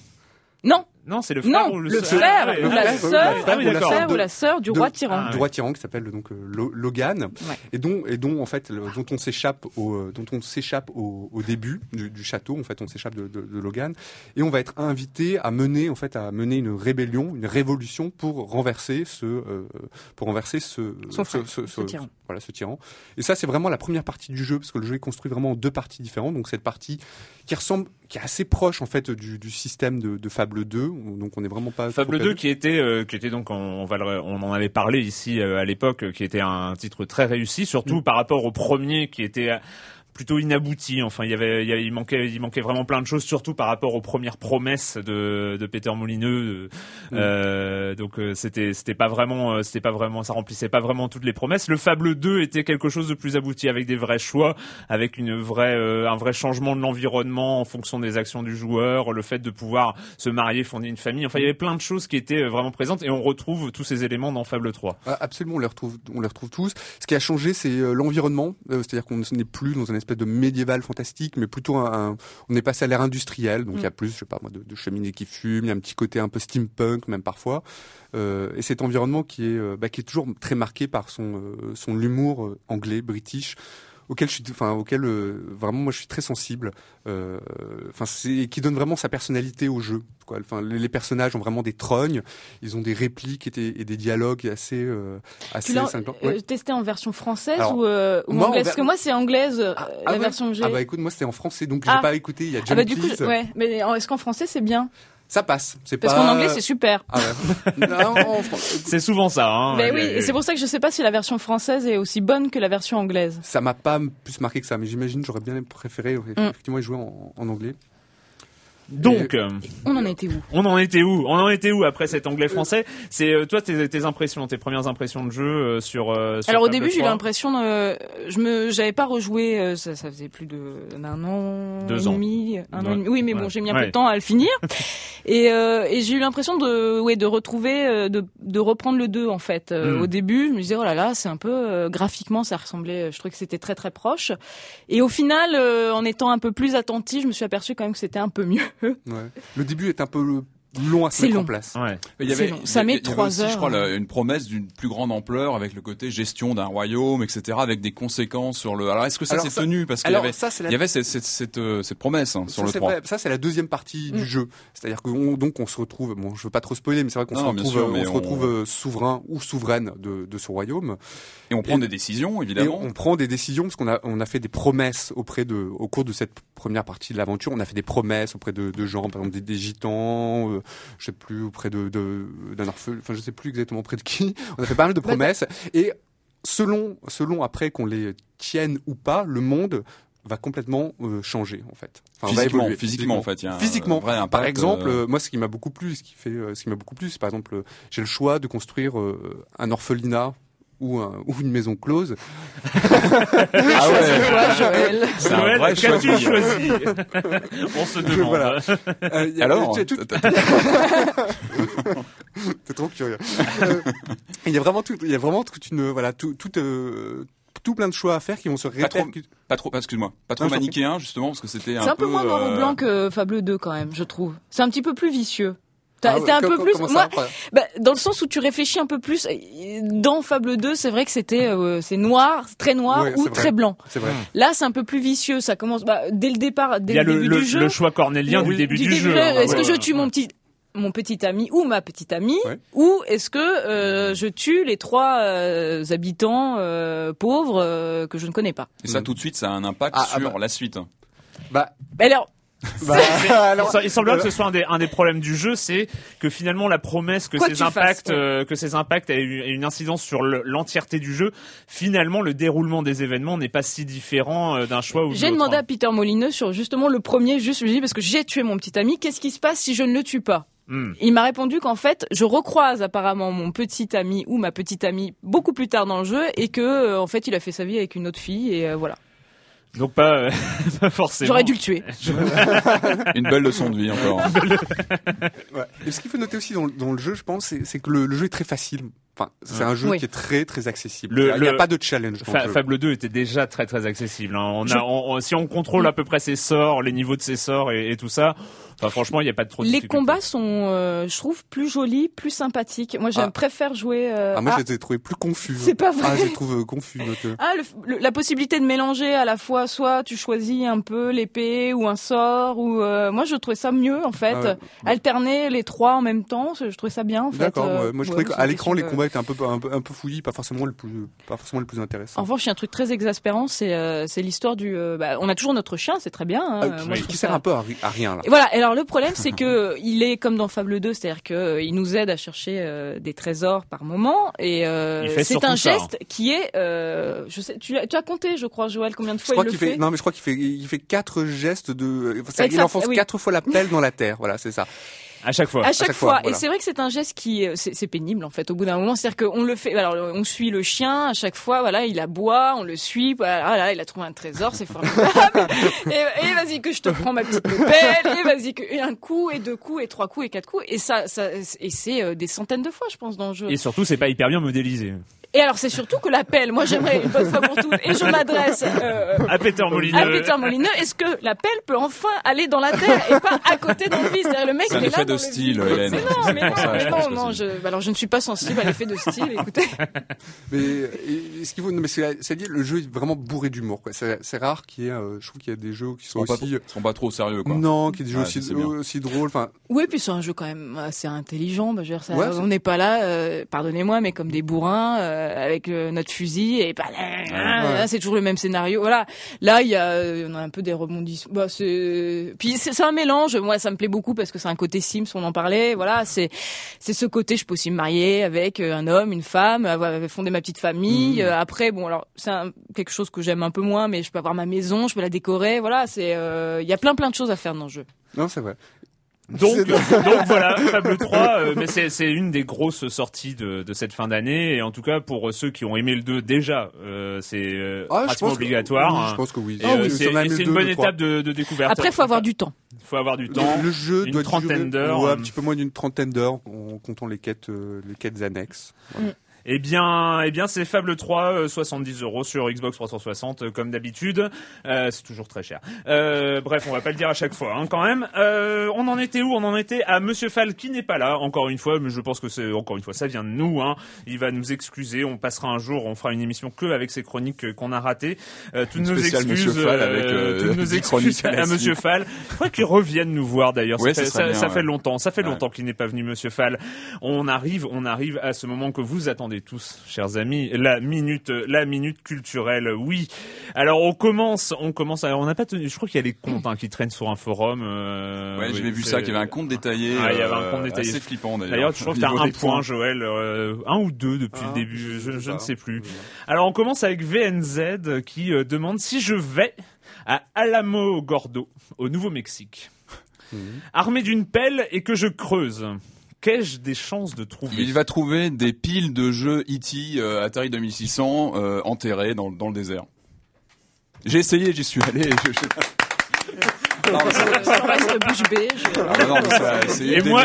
Non, Non, c'est le frère non, ou le le frère Ah, oui, ou la frère, sœur, Ah oui, ou la frère ou sœur du de- roi tyran. Ah, du roi tyran qui s'appelle donc euh, Lo- Logan. Ouais. et dont et dont en fait le- dont on s'échappe au euh, dont on s'échappe au, au début du, du château. En fait on s'échappe de, de, de Logan. Et on va être invité à mener en fait à mener une rébellion une révolution pour renverser ce euh, pour renverser ce Son frère, ce, ce tyran. voilà ce tyran. Et ça c'est vraiment la première partie du jeu parce que le jeu est construit vraiment en deux parties différentes. Donc cette partie qui ressemble qui est assez proche en fait du, du système de, de Fable 2 donc on n'est vraiment pas Fable trop 2 qui était euh, qui était donc on, on va le- on en avait parlé ici euh, à l'époque euh, qui était un titre très réussi surtout par rapport au premier qui était plutôt inabouti. Enfin, il y avait, il, y avait- il manquait, il manquait vraiment plein de choses, surtout par rapport aux premières promesses de, de Peter Molineux. Euh, donc euh, c'était, c'était pas vraiment, euh, c'était pas vraiment, ça remplissait pas vraiment toutes les promesses. Le Fable 2 était quelque chose de plus abouti avec des vrais choix, avec une vraie, euh, un vrai changement de l'environnement en fonction des actions du joueur, le fait de pouvoir se marier, fonder une famille. Enfin, il y avait plein de choses qui étaient euh, vraiment présentes et on retrouve tous ces éléments dans Fable 3. Ah, Absolument, on les retrouve, on les retrouve tous. Ce qui a changé, c'est l'environnement, c'est-à-dire qu'on n'est plus dans un espèce de médiéval fantastique, mais plutôt un, un- on est passé à l'ère industrielle, donc il y a plus, je sais pas moi, de, de cheminées qui fument, il y a un petit côté un peu steampunk même parfois, Euh, et cet environnement qui est, euh, bah, qui est toujours très marqué par son, euh, son humour anglais, british auquel je suis enfin auquel euh, vraiment moi je suis très sensible euh, enfin c'est qui donne vraiment sa personnalité au jeu quoi enfin les, les personnages ont vraiment des trognes ils ont des répliques et des, et des dialogues assez euh, Tu assez euh, Ouais. testé en version française Alors, ou, ou moi, en anglaise? ver- Parce que moi, c'est anglaise, Ah, la ouais? version que j'ai. ah bah écoute moi c'était en français donc Ah. j'ai pas écouté il y a Ah John bah du coup, je- ouais. Mais est-ce qu'en français c'est bien? Ça passe c'est Parce pas qu'en anglais c'est super. ah ouais. C'est souvent ça. Hein, Ben oui, et c'est pour ça que je sais pas si la version française est aussi bonne que la version anglaise. ça m'a pas plus marqué que ça mais j'imagine j'aurais bien préféré Mm. effectivement y jouer en, en anglais Donc, euh, On en été où? on en était où? On en était où après cet anglais français C'est euh, toi tes, tes impressions, tes premières impressions de jeu euh, sur. euh, sur Alors au début, j'ai eu 3? l'impression je me, j'avais pas rejoué, euh, ça, ça faisait plus de d'un an, Deux et ans. demi, un an et demi. Oui, mais Ouais. bon, j'ai mis un peu de temps à le finir. et euh, et j'ai eu l'impression de, ouais, de retrouver, de, de reprendre le 2 en fait. Euh, Mm. Au début, je me disais oh là là, c'est un peu euh, graphiquement, ça ressemblait, je trouvais que c'était très très proche. Et au final, euh, en étant un peu plus attentif, je me suis aperçu quand même que c'était un peu mieux. le début est un peu long à se C'est mettre en place Ouais. Il y C'est avait, long. il y Ça avait- met il y avait trois aussi, heures. je crois, la- une promesse d'une plus grande ampleur avec le côté gestion d'un royaume, etc., avec des conséquences sur le. Alors, est-ce que ça s'est tenu? Parce qu'il y avait, ça c'est la il y avait cette, cette, cette, euh, cette promesse hein, sur ça, le c'est 3. vrai. Ça, c'est la deuxième partie Mm. du jeu. C'est-à-dire que on- donc on se retrouve. Bon, je veux pas trop spoiler, mais c'est vrai qu'on se retrouve, sûr, euh, mais on se on- retrouve euh, souverain ou souveraine de, de ce royaume. Et on prend Et- des décisions, Et évidemment. on prend des décisions parce qu'on a on a fait des promesses auprès de au cours de cette première partie de l'aventure. On a fait des promesses auprès de, de gens, par exemple des, des gitans, euh, je sais plus auprès de d'un orphelin. Enfin, je sais plus exactement auprès de qui. On a fait pas mal de promesses et selon selon après qu'on les tienne ou pas, le monde va complètement euh, changer en fait. Enfin, va physiquement, évoluer, physiquement, en fait, il y a un Physiquement. vrai impact, Par exemple, euh, moi, ce qui m'a beaucoup plu, ce qui fait, euh, ce qui m'a beaucoup plu, c'est par exemple, j'ai le choix de construire euh, un orphelinat ou, un, ou une maison close. Ah ouais. C'est un vrai choix. qu'as-tu choisi On se demande. Voilà. Euh, y a- Alors, T'es trop curieux. Euh, Il y a vraiment tout, il y a vraiment toute une, voilà, tout, tout, euh, tout plein de choix à faire qui vont se répercuter. pas trop, excuse-moi, pas trop manichéen justement parce que c'était un, C'est un peu moins noir ou euh, blanc que Fable 2 quand même, je trouve. C'est un petit peu plus vicieux. T'as- Ah ouais, C'était un peu plus. Moi, bah, dans le sens où tu réfléchis un peu plus. euh, Dans Fable 2, c'est vrai que c'était euh, c'est noir, très noir Ouais, ou vrai. très blanc. Vrai. Là, c'est un peu plus vicieux. Ça commence bah, dès le départ, dès Il y a le le, début le, du jeu. le choix cornélien du Oui, début du, jeu. jeu. hein. Est-ce Ouais, que je tue ouais. mon petit mon petit ami ou ma petite amie Ouais. ou est-ce que euh, je tue les trois euh, habitants euh, pauvres euh, que je ne connais pas? Et ça, tout de suite, ça a un impact Ah, ah sur bah. la suite. Bah, Mais alors, bah, alors, Il semblerait que ce soit un des, un des problèmes du jeu, c'est que finalement la promesse que Quoi ces fasses, impacts, ouais. euh, que ces impacts aient une, incidence sur le- l'entièreté du jeu, finalement le déroulement des événements n'est pas si différent euh, d'un choix ou J'ai demandé hein. à Peter Molineux sur justement le premier, juste je lui ai dit parce que j'ai tué mon petit ami, qu'est-ce qui se passe si je ne le tue pas? Hmm. Il m'a répondu qu'en fait, je recroise apparemment mon petit ami ou ma petite amie beaucoup plus tard dans le jeu et que euh, en fait, il a fait sa vie avec une autre fille et euh, voilà. Donc pas, euh, pas forcément. J'aurais dû le tuer. Une belle leçon de vie encore. Ouais. Et ce qu'il faut noter aussi dans, le- dans le jeu, je pense, c'est c'est que le, le jeu est très facile. Enfin, c'est un jeu Oui. qui est très très accessible. Le- il n'y a, pas de challenge. Fa-. Fable 2 était déjà très très accessible. hein. On Je- a, on- on- si on contrôle à peu près ses sorts, les niveaux de ses sorts et, et tout ça, enfin franchement, il n'y a pas de trop de Les difficultés. combats sont, euh, je trouve, plus jolis, plus sympathiques. Moi, j'aime Ah. préfère jouer. euh, Ah, moi, ah, je les ai trouvés plus confus. C'est pas vrai. Ah, je les trouve euh, confus. donc, euh. Ah, le- le- la possibilité de mélanger à la fois, soit tu choisis un peu l'épée ou un sort, ou euh, moi je trouvais ça mieux en fait. Ah ouais. Alterner les trois en même temps, je trouvais ça bien en fait. D'accord. Euh, ouais. Moi, je ouais, trouvais qu'à l'écran, les combats étaient un peu un peu, un peu fouillis, pas forcément le plus pas forcément le plus intéressant. En revanche, il y a un truc très exaspérant, c'est euh, c'est l'histoire du. euh, bah, on a toujours notre chien, c'est très bien. hein. Ah, Moi, qui, je sert ça- un peu à, ri- à rien là. Et voilà. Et Alors le problème c'est que il est comme dans Fable 2, c'est-à-dire que euh, il nous aide à chercher euh, des trésors par moment et euh, Il fait c'est un ça, hein. geste qui est euh, je sais tu as, tu as compté je crois Joël combien de Je fois crois il le fait, fait, non mais je crois qu'il fait, il fait quatre gestes de, il enfonce oui. quatre fois la pelle dans la terre. Voilà, c'est ça. À chaque fois. à chaque, chaque fois. fois, Et c'est vrai que c'est un geste qui, euh, c'est pénible en fait. Au bout d'un moment, c'est-à-dire qu'on le fait. Alors, on suit le chien à chaque fois. Voilà, il aboie, on le suit. Voilà, ah il a trouvé un trésor, c'est formidable. et et vas-y que je te prends ma petite pelle. Et vas-y que et un coup et deux coups et trois coups et quatre coups. Et ça, ça et c'est euh, des centaines de fois, je pense, dans le jeu. Et surtout, c'est pas hyper bien modélisé. Et alors, c'est surtout que la pelle. Moi, j'aimerais une bonne fois pour toutes. Et je m'adresse. euh, À Peter Molineux. à Peter Molineux, est-ce que la pelle peut enfin aller dans la terre et pas à côté dans le vide? C'est-à-dire le mec C'est un il est effet là de style. Hélène. Mais non, mais non, ça, mais non, non, je, alors je ne suis pas sensible à l'effet de style. Écoutez, Mais euh, et- ce qu'il faut, non, mais c'est, c'est dire, le jeu est vraiment bourré d'humour. Quoi. C'est, c'est rare qu'il y ait, euh, je trouve qu'il y a des jeux qui sont sont pas, aussi, ils sont pas trop sérieux, quoi. non, qui y ait des jeux aussi, aussi drôles. Enfin, oui, puis c'est un jeu quand même assez intelligent. Bah, je veux dire, ça- Ouais, c'est- on n'est pas là, euh, pardonnez-moi, mais comme des bourrins euh, avec euh, notre fusil et pas là, c'est toujours le même scénario. Voilà, là il y a, euh, on a un peu des rebondissements. Bah, c'est, puis c'est, un mélange. Moi, ça me plaît beaucoup parce que c'est un côté Sims, on en parlait. Voilà, c'est c'est ce côté, je peux aussi me marier avec un homme, une femme, avoir fonder ma petite famille. Euh, après, bon, alors c'est quelque chose que j'aime un peu moins, mais je peux avoir ma maison, je peux la décorer. Voilà, c'est, il y a plein plein de choses à faire dans le jeu. non, c'est vrai. Donc, voilà, Fable 3, euh, mais c'est c'est une des grosses sorties de, de cette fin d'année, et en tout cas pour ceux qui ont aimé le 2 déjà, euh, c'est euh, Ah, pratiquement obligatoire. oui, je pense que oui. Et, Ah euh, oui, c'est une bonne étape de, de découverte. Après, faut avoir du temps. faut avoir du temps. Le jeu une doit durer- trentaine d'heures. Ouais, un petit peu moins d'une trentaine d'heures, en comptant les quêtes, euh, les quêtes annexes. Voilà. Eh bien, eh bien, c'est Fable 3, euh, 70 euros sur Xbox 360, euh, comme d'habitude. Euh, c'est toujours très cher. Euh, bref, on va pas le dire à chaque fois, hein, quand même. Euh, on en était où? On en était à Monsieur Fall qui n'est pas là, encore une fois, mais je pense que c'est encore une fois, ça vient de nous. Hein. Il va nous excuser. On passera un jour, on fera une émission que avec ces chroniques euh, qu'on a ratées. Euh, toutes nos excuses, Monsieur Fall euh, avec, euh, toutes nos 10 excuses à à, Monsieur. Fall. Faudrait qu'il revienne nous voir d'ailleurs. Ouais, ça ça fait, ça- ça longtemps. Ça fait Ouais. longtemps qu'il n'est pas venu, Monsieur Fall. On arrive, on arrive à ce moment que vous attendez tous, chers amis, la minute, la minute culturelle. Oui. Alors on commence, on commence. Alors on n'a pas tenu. Je crois qu'il y a les comptes hein, qui traînent sur un forum. euh, Ouais, oui, j'avais vu c'est- ça, qu'il y avait un compte détaillé. Ah, il y avait un euh, compte détaillé. Assez flippant d'ailleurs. D'ailleurs, je crois que t'as un des point, points. Joël, euh, un ou deux depuis Ah, le début. Je, ne sais plus. Alors on commence avec VNZ qui euh, demande si je vais à Alamo Gordo, au Nouveau-Mexique, Mhm. armé d'une pelle et que je creuse. Qu'ai-je des chances de trouver? Il va trouver des piles de jeux E.T. euh, Atari 2600 euh, enterrés dans, dans le désert. J'ai essayé, j'y suis allé. Non, Ça reste bouche bée. Ah, Et moi,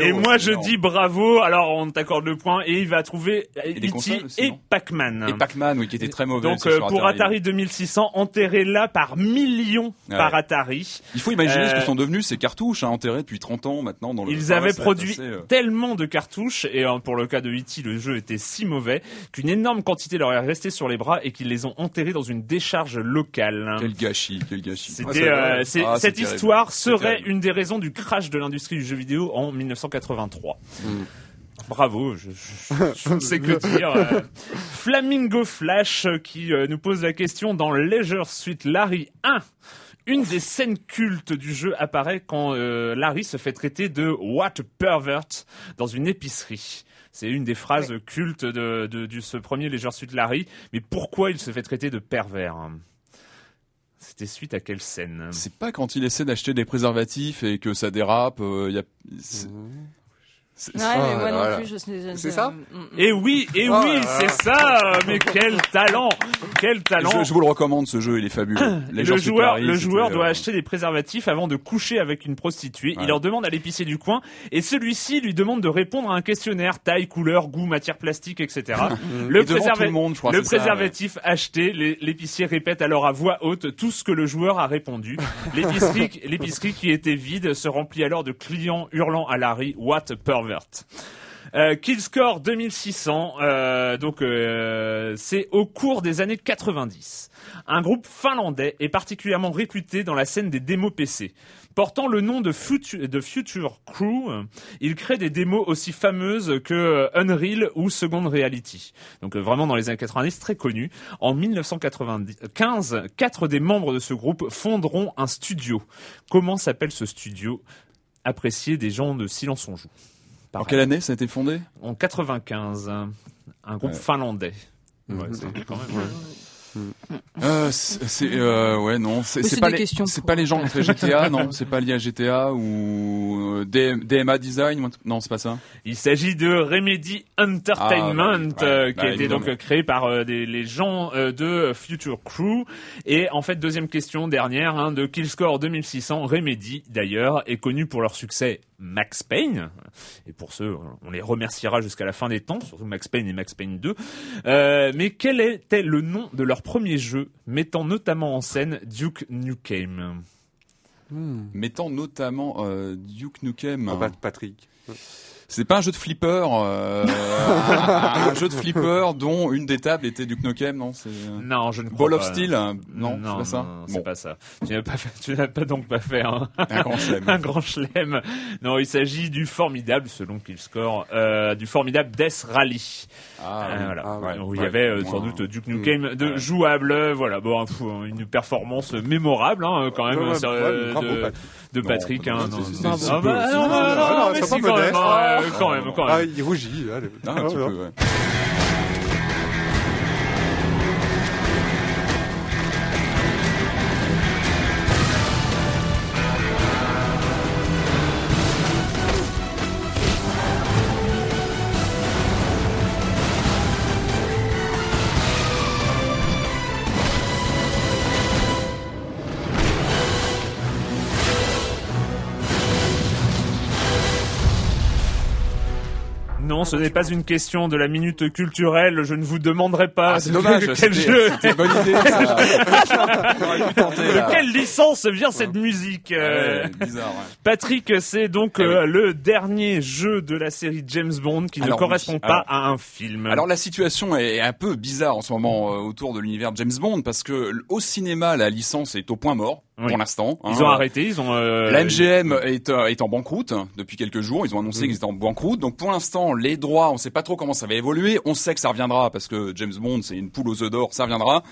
et, moi, je dis bravo. Alors, on t'accorde le point et il va trouver E.T. aussi, et Pac-Man. Et Pac-Man, oui, qui était très mauvais. Donc euh, pour Atari 2600, enterré là par millions par Atari. Il faut imaginer ce Euh, que sont devenus ces cartouches hein, enterrées depuis 30 ans maintenant dans le. Ils avaient produit euh, tellement de cartouches, et euh, pour le cas de E.T., le jeu était si mauvais, qu'une énorme quantité leur est restée sur les bras et qu'ils les ont enterrés dans une décharge locale. Quel gâchis, quel gâchis. C'était, C'est euh, Ah, cette histoire serait terrible. une des raisons du crash de l'industrie du jeu vidéo en 1983. Mm. Bravo, je, je- je ne sais que dire. Euh, Flamingo Flash euh, qui euh, nous pose la question dans Leisure Suite Larry 1. Une des scènes cultes du jeu apparaît quand euh, Larry se fait traiter de What a pervert dans une épicerie. C'est une des phrases cultes de, de, de ce premier Leisure Suite Larry. Mais pourquoi il se fait traiter de pervers C'était suite à quelle scène? C'est pas quand il essaie d'acheter des préservatifs et que ça dérape. euh, il y a... c'est- c'est- Ouais, mais moi non voilà. plus, je sais. je- C'est je- ça Mm, mm. Et oui, et Oh oui, là là. c'est ça. Mais quel talent, quel talent. Je, je vous le recommande, ce jeu, il est fabuleux. Les le joueur, le joueur doit euh, acheter des préservatifs avant de coucher avec une prostituée. Ouais. Il leur demande à l'épicier du coin et celui-ci lui demande de répondre à un questionnaire taille, couleur, goût, matière plastique, etc. le, Et devant préserva- tout le monde, je crois, le c'est ça, préservatif acheté, l'épicier répète alors à voix haute tout ce que le joueur a répondu. L'épicerie, qui était vide se remplit alors de clients hurlant à Larry What a Euh, Killscore 2600, euh, donc euh, c'est au cours des années 90. Un groupe finlandais est particulièrement réputé dans la scène des démos PC. Portant le nom de Future, Crew, il crée des démos aussi fameuses que Unreal ou Second Reality. Donc vraiment dans les années 90, très connu. En 1995, quatre des membres de ce groupe fonderont un studio. Comment s'appelle ce studio? Apprécié des gens de Silence on joue. En quelle année ça a été fondé? En 95, un groupe Ouais. finlandais. Ouais, c'est quand même. Euh, c'est euh, ouais non c'est Mais c'est c'est pas des les questions c'est pour- pas les gens qui ont fait GTA non c'est pas lié à GTA ou euh, DM DMA Design non c'est pas ça Il s'agit de Remedy Entertainment, Ah, bah ouais, euh, qui bah, a été donc créé par euh, des, les gens euh, de Future Crew. Et en fait, deuxième question dernière hein, de Killscore 2600, Remedy d'ailleurs est connu pour leur succès Max Payne. Et pour ceux, on les remerciera jusqu'à la fin des temps, surtout Max Payne et Max Payne 2. Euh, mais quel était le nom de leur premier jeu, mettant notamment en scène Duke Nukem mettant notamment euh, Duke Nukem bah, Patrick. C'est pas un jeu de flipper euh, un, un jeu de flipper dont une des tables était Duke Nukem non c'est euh, Non, je ne crois Ball pas. of Steel euh, non, c'est pas ça non, c'est bon pas ça. Tu n'as pas fait, tu n'as pas donc pas fait un, un grand chelem un grand chelem. Non, il s'agit du formidable, selon Killscore, euh, du formidable Death Rally. ah, Euh, voilà. Ah, ouais. Où il y Ouais. avait euh, Moins- sans doute Duke Nukem de jouable, euh, voilà, bon, une performance mémorable hein, quand même Ouais, ouais, sur, ouais, euh, bravo, de, Patrick. de Non, Patrick. pas hein, de- non, c'est- non. c'est- Ah bah, c'est- non, non, non, Ah, non, non, mais c'est si, pas quand même, modeste. hein, euh, quand même, quand Ah, il rougit. allez. Ah, un petit peu ouais. Ce n'est pas une question de la minute culturelle. Je ne vous demanderai pas Ah, c'est dommage quel c'était jeu, c'était une bonne idée ça de quelle licence vient cette musique. euh, Ouais, bizarre ouais. Patrick, c'est donc Eh euh, le dernier jeu de la série James Bond qui Alors, ne correspond oui. pas Alors- à un film. Alors la situation est un peu bizarre en ce moment euh, autour de l'univers James Bond parce que au cinéma la licence est au point mort Oui. pour l'instant. ils hein. ont arrêté, ils ont. euh, La MGM est, euh, est en banqueroute depuis quelques jours. Ils ont annoncé qu'ils étaient en banqueroute. Donc pour l'instant, les droits, on sait pas trop comment ça va évoluer. On sait que ça reviendra parce que James Bond, c'est une poule aux œufs d'or, ça reviendra.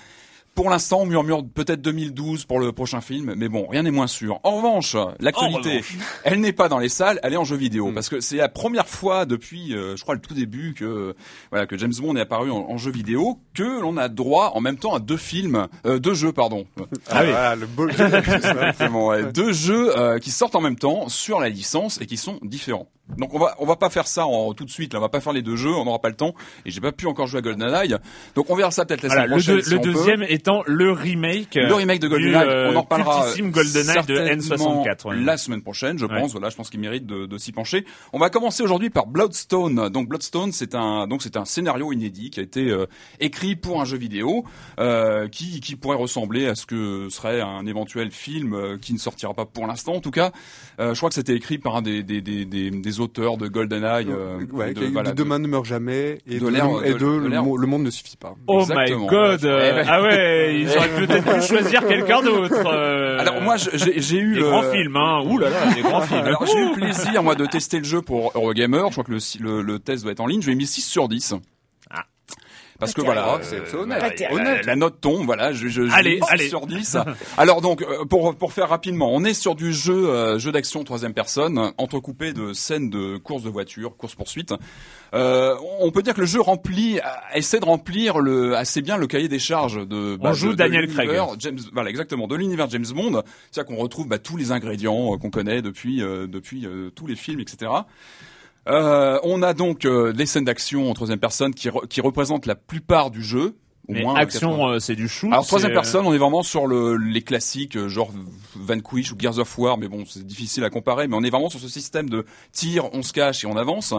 Pour l'instant, on murmure peut-être 2012 pour le prochain film, mais bon, rien n'est moins sûr. En revanche, l'actualité, revanche. elle n'est pas dans les salles, elle est en jeu vidéo, parce que c'est la première fois depuis, euh, je crois, le tout début que voilà que James Bond est apparu en, en jeu vidéo, que l'on a droit en même temps à deux films, euh, deux jeux, pardon. Ah, voilà, le beau jeu. Exactement, ouais. Deux jeux euh, qui sortent en même temps sur la licence et qui sont différents. Donc on va on va pas faire ça en, tout de suite, là, on va pas faire les deux jeux, on n'aura pas le temps et j'ai pas pu encore jouer à GoldenEye. Donc on verra ça peut-être la Voilà, semaine le, prochaine. si le peut. deuxième étant le remake. Le remake de du, GoldenEye, euh, on en reparlera cultissime GoldenEye de certainement N64. ouais. la semaine prochaine, je Ouais. pense. Voilà, je pense qu'il mérite de, de s'y pencher. On va commencer aujourd'hui par Bloodstone. Donc Bloodstone, c'est un donc c'est un scénario inédit qui a été euh, écrit pour un jeu vidéo euh, qui qui pourrait ressembler à ce que serait un éventuel film euh, qui ne sortira pas pour l'instant. En tout cas, euh, je crois que c'était écrit par un des des des, des, des auteurs de GoldenEye. euh, Ouais, de, de, voilà, de- demain ne meurt jamais et de de, de- de, de le, le monde ne suffit pas. Oh Exactement. my god euh. Ah ouais, ils auraient peut-être pu choisir quelqu'un d'autre. euh, Alors moi, j'ai eu des grands films, hein. Ouh là là, des grands films. Alors j'ai eu le plaisir moi de tester le jeu pour Eurogamer. Je crois que le, le, le test doit être en ligne. Je lui ai mis 6 sur 10. Parce que voilà, euh, C'est- c'est honnête. la, note tombe, voilà, je, je, je Allez, mets 6 allez. sur 10. Alors donc, euh, pour, pour faire rapidement, on est sur du jeu, euh, jeu d'action troisième personne, entrecoupé de scènes de course de voiture, course-poursuite. Euh, on peut dire que le jeu remplit, euh, essaie de remplir le, assez bien le cahier des charges de. On joue de- Daniel l'univers Craig. James, voilà, exactement, de l'univers James Bond. C'est-à-dire qu'on retrouve bah, tous les ingrédients euh, qu'on connaît depuis, euh, depuis euh, tous les films, etc. Euh, on a donc euh, des scènes d'action en troisième personne qui, re- qui représentent la plupart du jeu. Mais moins action, 80. euh, c'est du shoot. Alors troisième c'est, personne, on est vraiment sur le, les classiques euh, genre Vanquish ou Gears of War, mais bon c'est difficile à comparer, mais on est vraiment sur ce système de tir, on se cache et on avance.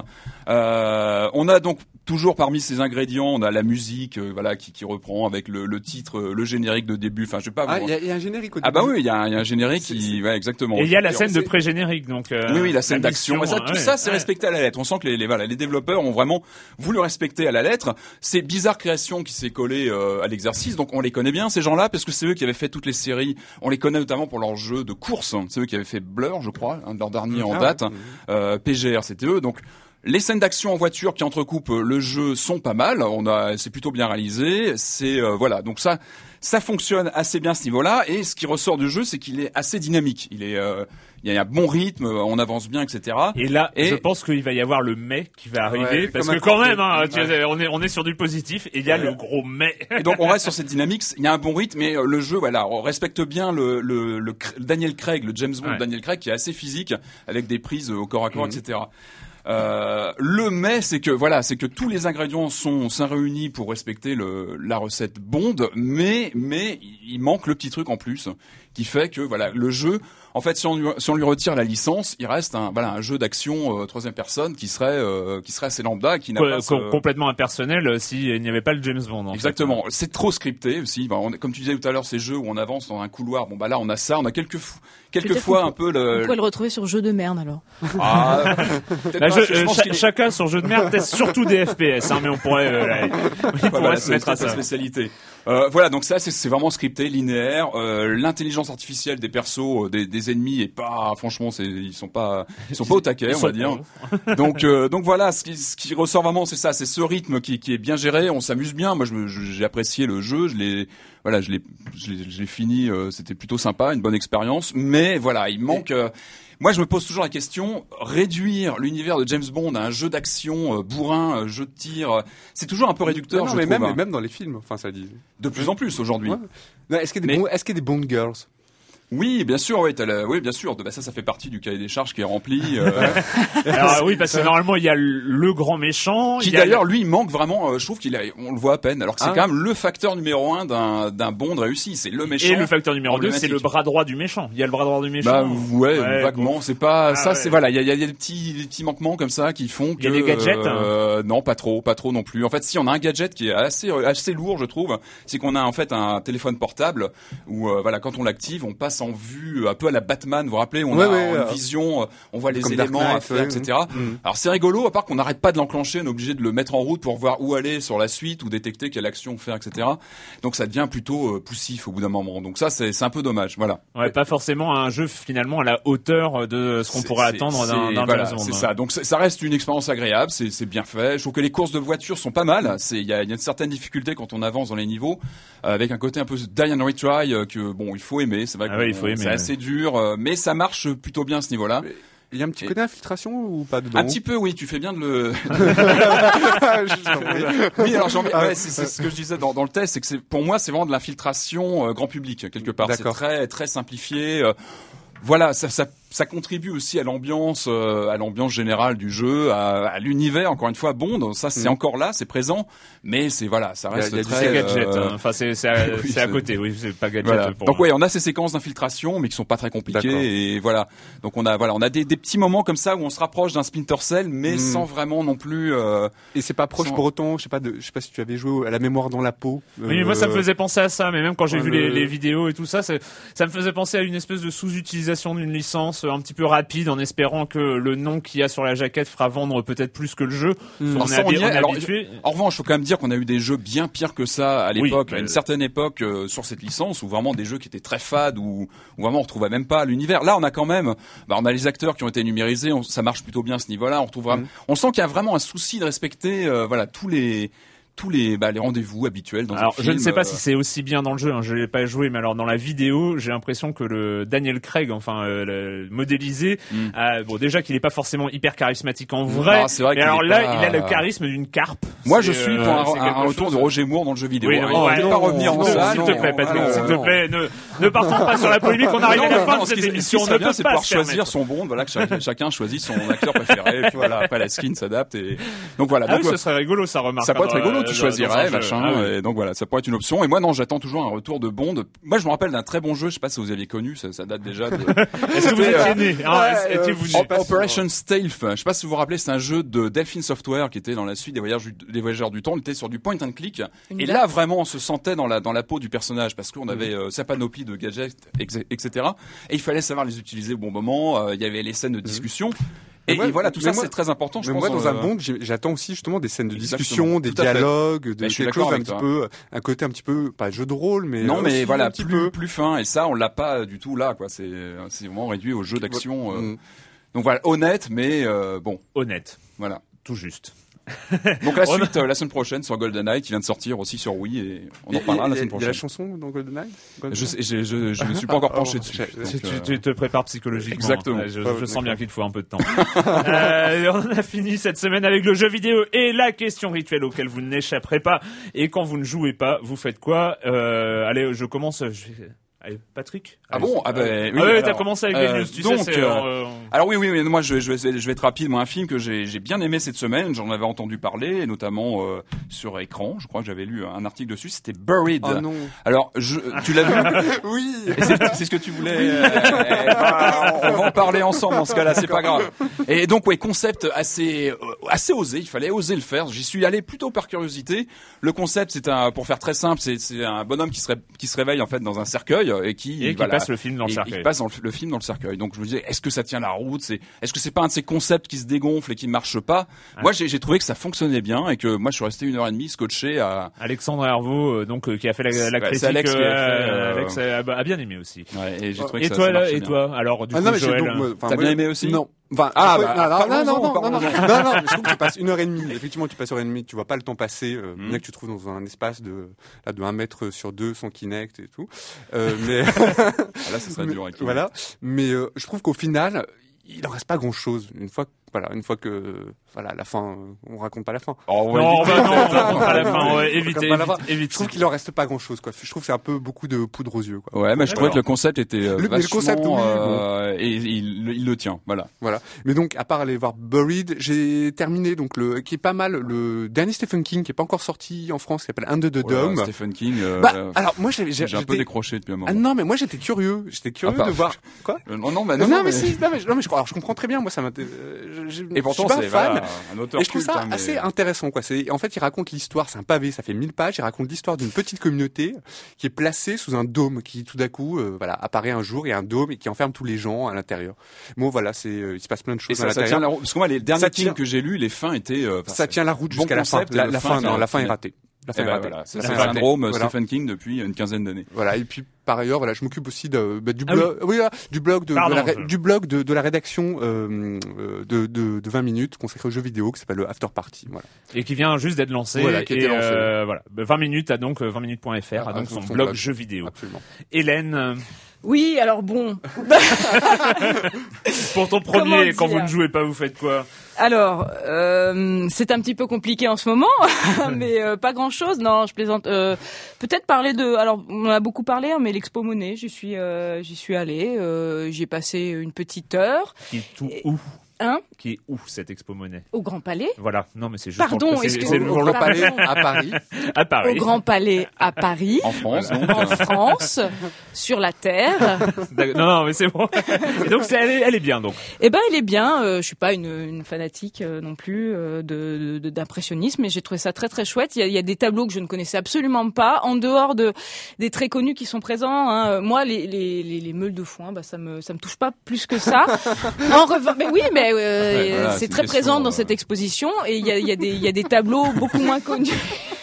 Euh, on a donc toujours parmi ces ingrédients, on a la musique, euh, voilà, qui, qui reprend avec le, le titre, euh, le générique de début. Enfin, je vais pas. Ah, il y, a- il y a un générique au Ah bah début. oui, il y, a un il y a un générique qui, ouais, exactement. Et il y a la scène de pré-générique, donc. euh, oui, oui, la scène d'action. tout ouais, ça, c'est ouais. respecté à la lettre. On sent que les, les, voilà, les développeurs ont vraiment voulu respecter à la lettre ces bizarres créations qui s'est euh, à l'exercice. Donc, on les connaît bien ces gens-là parce que c'est eux qui avaient fait toutes les séries. On les connaît notamment pour leurs jeux de course. C'est eux qui avaient fait Blur, je crois, un de leurs derniers en Ah, date. Euh, PGR, c'était eux. Donc les scènes d'action en voiture qui entrecoupent le jeu sont pas mal. On a, c'est plutôt bien réalisé. C'est euh, voilà. Donc ça, ça fonctionne assez bien à ce niveau-là. Et ce qui ressort du jeu, c'est qu'il est assez dynamique. Il est, euh, il y a un bon rythme, on avance bien, etc. Et là, Et- je pense qu'il va y avoir le mais qui va arriver, Ouais, parce que quand même, hein, tu Ouais. sais, on est on est sur du positif, et il y a Ouais. le gros mais. Et donc on reste sur cette dynamique. Il y a un bon rythme, mais euh, le jeu, voilà, on respecte bien le, le, le Daniel Craig, le James Bond Ouais. Daniel Craig, qui est assez physique, avec des prises euh, au corps à corps, etc. Euh, le mais, c'est que voilà, c'est que tous les ingrédients sont, sont réunis pour respecter la recette Bond, mais mais il manque le petit truc en plus qui fait que voilà le jeu. En fait, si on, lui, si on lui retire la licence, il reste un voilà un jeu d'action euh, troisième personne qui serait euh, qui serait assez lambda, qui n'a pas ce- complètement impersonnel euh, s'il n'y avait pas le James Bond. en. Exactement. C'est trop scripté aussi. Bah, on- comme tu disais tout à l'heure, ces jeux où on avance dans un couloir. Bon bah là, on a ça. On a quelques fou- quelques fois un peu On le. pourrait le retrouver sur jeu de merde alors. Ah, peut-être Là, pas, je- je pense cha- qu'il est- Chacun son jeu de merde teste surtout des FPS, hein, mais on pourrait, euh, là, il pourrait Voilà, se mettre à sa spécialité. Euh, voilà, donc ça c'est c'est vraiment scripté, linéaire. Euh, L'intelligence artificielle des persos, euh, des, des ennemis est pas, franchement, c'est ils sont pas, ils sont pas au taquet, on va dire. donc euh, donc voilà, ce qui, ce qui ressort vraiment, c'est ça, c'est ce rythme qui, qui est bien géré. On s'amuse bien. Moi, je me- je- j'ai apprécié le jeu. Je l'ai, voilà, je l'ai, je l'ai, je l'ai fini. euh, C'était plutôt sympa, une bonne expérience. Mais voilà, il manque. euh, moi, je me pose toujours la question réduire l'univers de James Bond à un jeu d'action euh, bourrin, euh, jeu de tir, euh, c'est toujours un peu réducteur. Non, je mais trouve, même, hein. même dans les films, enfin ça dit. De plus en plus aujourd'hui. Ouais. Non, Est-ce qu'il y a des Mais- bons- est-ce qu'il y a des Bond girls? Oui, bien sûr, oui, bien sûr. Bah, ça, ça fait partie du cahier des charges qui est rempli. euh, Alors oui, parce que normalement il y a le- grand méchant. qui a d'ailleurs, lui, manque vraiment. euh, je trouve qu'il a, on le voit à peine. Alors que c'est Ah. quand même le facteur numéro un d'un d'un Bond réussi. C'est le méchant. Et le facteur numéro 2, c'est le bras droit du méchant. Il y a le bras droit du méchant. Bah ouais, Ouais, vaguement. C'est pas Ah, ça. ouais. C'est voilà. Il y a, il y a des petits, des petits manquements comme ça qui font que. Il y a des gadgets, euh, Non, pas trop, pas trop non plus. En fait, si on a un gadget qui est assez, assez lourd, je trouve, c'est qu'on a en fait un téléphone portable où voilà, quand on l'active, on passe en vue un peu à la Batman. Vous vous rappelez, on Ouais, a ouais, une euh, vision, euh, on voit les comme éléments à faire, ouais, etc. mm. Alors c'est rigolo, à part qu'on n'arrête pas de l'enclencher, on est obligé de le mettre en route pour voir où aller sur la suite ou détecter quelle action faire, etc. Donc ça devient plutôt euh, poussif au bout d'un moment. Donc ça, c'est un peu dommage. Voilà. Ouais, pas forcément un jeu finalement à la hauteur de ce qu'on pourrait attendre d'un voilà. C'est ça. Donc ça reste une expérience agréable, c'est bien fait. Je trouve que les courses de voiture sont pas mal. C'est il y a, il y a une certaine difficulté quand on avance dans les niveaux, euh, avec un côté un peu die and retry euh, que bon il faut aimer. C'est vrai Ah que il bon, faut aimer, c'est ouais. assez dur, euh, mais ça marche plutôt bien à ce niveau-là. Il y a un petit Et- côté infiltration ou pas dedans Un petit peu, oui. Tu fais bien de le. Oui, alors j'ai envie. Ah, ouais, c'est c'est ce que je disais dans, dans le test, c'est que c'est pour moi c'est vraiment de l'infiltration euh, grand public quelque part. C'est D'accord. très très simplifié. euh, voilà, ça, ça, ça contribue aussi à l'ambiance, euh, à l'ambiance générale du jeu, à, à l'univers. Encore une fois, Bond, ça c'est Mhm. encore là, c'est présent, mais c'est voilà, ça Il y a- reste il y a très C'est gadget. euh, hein. Enfin, c'est c'est à, oui, c'est à c'est- côté. Oui, c'est pas gadget. voilà. Pour Donc ouais, on a ces séquences d'infiltration, mais qui sont pas très D'accord. compliquées et voilà. Donc on a voilà, on a des, des petits moments comme ça où on se rapproche d'un Splinter Cell, mais Mhm. sans vraiment non plus. euh, Et c'est pas proche Sans- pour autant, je sais pas, de, je sais pas si tu avais joué à la mémoire dans la peau. Oui, moi ça me faisait penser à ça, mais même quand j'ai ouais, vu le- les, les vidéos et tout ça, ça me faisait penser à une espèce de sous-utilisation d'une licence un petit peu rapide, en espérant que le nom qu'il y a sur la jaquette fera vendre peut-être plus que le jeu. Hmm. On Alors est, ça, on habi- y est. on est Alors, habitué. En revanche, faut quand même dire qu'on a eu des jeux bien pires que ça à l'époque, Oui, à une certaine époque euh, sur cette licence, où vraiment des jeux qui étaient très fades, où, où vraiment on retrouvait même pas l'univers. Là, on a quand même, bah, on a les acteurs qui ont été numérisés, on- ça marche plutôt bien à ce niveau-là. On retrouve, vraiment- Mm. on sent qu'il y a vraiment un souci de respecter, euh, voilà, tous les tous les bah, les rendez-vous habituels dans Alors, un je ne film, sais pas euh, si c'est aussi bien dans le jeu, hein, je l'ai pas joué, mais alors dans la vidéo, j'ai l'impression que le Daniel Craig, enfin euh, le modélisé, Mm. euh, bon déjà qu'il est pas forcément hyper charismatique en vrai, Non, c'est vrai mais alors là, pas- il a le charisme d'une carpe. Moi, je suis euh, pour un, un- un retour de Roger Moore dans le jeu vidéo. Oui, hein. ne non, pas revenir en non, salle. S'il te plaît, Patrick, non, s'il te plaît, ne, ne partons pas sur la polémique, on arrive à la fin de ce cette qui- ce qui émission, on ne peut c'est pas choisir son Bond, voilà, que chacun choisit son acteur préféré, puis voilà, après la skin s'adapte et donc voilà. Ah oui, ce serait rigolo, ça remarque. ça pourrait être rigolo, tu choisirais, machin. Ah oui. Et donc voilà, ça pourrait être une option. Et moi, non, j'attends toujours un retour de Bond. Moi, je me rappelle d'un très bon jeu. Je sais pas si vous aviez connu. Ça, ça date déjà. De... Est-ce que vous euh, étiez né hein, né? Op- Operation Stealth. Je sais pas si vous vous rappelez, c'est un jeu de Delphine Software qui était dans la suite des voyageurs, du- des voyageurs du temps. On était sur du point and click. Une Et là, vraiment, on se sentait dans la dans la peau du personnage parce qu'on avait euh, sa panoplie de gadgets, etc. Et il fallait savoir les utiliser au bon moment. Euh, Il y avait les scènes de discussion. Et, moi- et voilà, tout ça, c'est très important. Je Mais pense, moi, dans euh, un Bond, j'ai- j'attends aussi justement des scènes de Exactement. discussion, des dialogues, de quelque chose un petit toi. peu, un côté un petit peu, pas jeu de rôle, mais Non, euh, mais aussi voilà, un petit plus, peu. plus fin. Et ça, on l'a pas du tout là, quoi. C'est, vraiment réduit au jeu d'action. euh. Mm. Donc voilà, honnête, mais euh, bon, Honnête, voilà. tout juste. Donc la suite, euh, la semaine prochaine sur GoldenEye, qui vient de sortir aussi sur Wii, et on en parlera la semaine Il y a prochaine. la chanson dans GoldenEye? Je, sais- je, je, je me suis pas encore penché Oh, dessus. j'ai- donc, Tu, tu- euh, tu te prépares psychologiquement. Exactement. Je, sens bien qu'il te faut un peu de temps. Euh, on a fini cette semaine avec le jeu vidéo et la question rituelle auquel vous n'échapperez pas. Et quand vous ne jouez pas, vous faites quoi? Euh, Allez, je commence. Je Patrick. Ah bon Ah ben, euh, oui, ah ouais, t'as commencé avec les euh, news. Tu donc, sais, euh, euh, Alors oui, oui, oui. Moi, je, je, vais, je vais être rapide. Moi, un film que j'ai j'ai bien aimé cette semaine, j'en avais entendu parler, et notamment euh, sur écran. Je crois que j'avais lu un article dessus. C'était Buried. Oh non. Alors, je, tu l'as vu Oui. C'est ce que tu voulais. euh, bah, on va en parler ensemble dans ce cas-là, c'est pas grave. Et donc ouais, concept assez euh, assez osé. Il fallait oser le faire. J'y suis allé plutôt par curiosité. Le concept, c'est un, pour faire très simple, c'est c'est un bonhomme qui se ré- qui se réveille en fait dans un cercueil et qui et qui voilà, passe le film dans le et- et cercueil. qui passe dans le, le film dans le cercueil. Donc je me disais, est-ce que ça tient la route? C'est est-ce que c'est pas un de ces concepts qui se dégonflent et qui marchent pas? Moi, j'ai trouvé que ça fonctionnait bien et que moi, je suis resté une heure et demie scotché à. Alexandre Hervaux, euh, donc euh, qui a fait la, la critique. c'est Alex qui a euh, fait, euh, Alex a, a bien aimé aussi. Ouais, et j'ai trouvé que Et ça, toi, ça là, marchait et bien. toi? Alors, du Ah coup, non, mais j'ai Joël. T'as bien aimé aussi? Non. Enfin, Ah, bah, non, non, non, non, non, non, parlons-en. non, non, mais je trouve que tu passes une heure et demie. Effectivement, tu passes une heure et demie, tu vois pas le temps passer, euh, bien que tu te trouves dans un espace de, là, de 1 mètre sur 2 sans Kinect et tout. Euh, mais, Ah, là, ça serait dur. avec voilà. Mais, euh, je trouve qu'au final, il en reste pas grand chose. Une fois, voilà, une fois que, voilà, la fin, euh, on raconte pas la fin. Oh, on va Non, éviter. bah non, on raconte pas la fin. Ouais, On évitez, évitez, évitez. Je trouve qu'il en reste pas grand chose, quoi. Je trouve que c'est un peu beaucoup de poudre aux yeux, quoi. Ouais, mais je trouvais que le concept était euh, Le- concept, oui, euh, et il, il le tient, voilà. Voilà. Mais donc, à part aller voir Buried, j'ai terminé donc le qui est pas mal le dernier Stephen King qui est pas encore sorti en France, qui s'appelle Under the Dome. Stephen King, euh, Bah, euh, alors moi j'ai j'ai un peu décroché depuis un moment. Ah non, mais moi j'étais curieux, j'étais curieux Ah, bah, de voir quoi? Euh, non, non, bah, Non, mais, si, non mais, non, mais je, alors, je comprends très bien, moi ça m'intéresse. Et pourtant, je suis pas fan. voilà, un auteur Et je trouve culte, ça hein, mais- assez intéressant, quoi. C'est, en fait, il raconte l'histoire, c'est un pavé, ça fait 1000 pages, il raconte l'histoire d'une petite communauté qui est placée sous un dôme, qui tout d'un coup, euh, voilà, apparaît un jour, il y a un dôme et qui enferme tous les gens à l'intérieur. Bon, voilà, c'est, euh, il se passe plein de Et choses à ça, ça l'intérieur. tient la route. Parce que moi, les derniers tient- que j'ai lus, les fins étaient. euh, ça tient la route bon jusqu'à la fin. concept, La, fin non, la fin est ratée. La Eh fin est ben, ratée. voilà, c'est le syndrome Voilà. Stephen King depuis une quinzaine d'années. Voilà. Et puis par ailleurs, voilà, je m'occupe aussi de, bah, du Ah oui. blog, oui, du blog de, la, ré- je- du blog de, de la rédaction euh, euh, de, de, de 20 minutes consacré aux jeux vidéo qui s'appelle le After Party. Voilà. Et qui vient juste d'être lancé. Voilà, qui a et été lancé. euh, voilà. 20 minutes à donc euh, 20minutes.fr, Ah, a donc son, son blog blog. jeux vidéo. Absolument. Hélène, euh, Oui, alors bon. pour ton premier, quand vous ne jouez pas, vous faites quoi Alors, euh, c'est un petit peu compliqué en ce moment, mais euh, pas grand-chose. Non, je plaisante. Euh, Peut-être parler de. Alors, on en a beaucoup parlé, hein, mais l'expo Monet, j'y suis, j'y suis allée. J'y ai passé une petite heure. Qui est tout où Hein Qui est où cette expo monnaie Au Grand Palais. Voilà. Non, mais c'est juste Pardon, pour le c'est- c'est Au pour Grand le Palais à Paris. à Paris. Au Grand Palais à Paris. En France, donc. En France, sur la Terre. Non, non, mais c'est bon. Et donc, c'est- elle, est, elle est bien, donc. Eh ben, il est bien. Euh, je suis pas une, une fanatique euh, non plus euh, de de- d'impressionnisme, mais j'ai trouvé ça très très chouette. Il y, a, il y a des tableaux que je ne connaissais absolument pas, en dehors de des très connus qui sont présents. Hein. Euh, Moi, les, les, les, les meules de foin, bah, ça me ça me touche pas plus que ça. en revanche, mais oui, mais euh, voilà, c'est très présent dans euh, cette exposition, et il y a, il y a des il y a des tableaux beaucoup moins connus.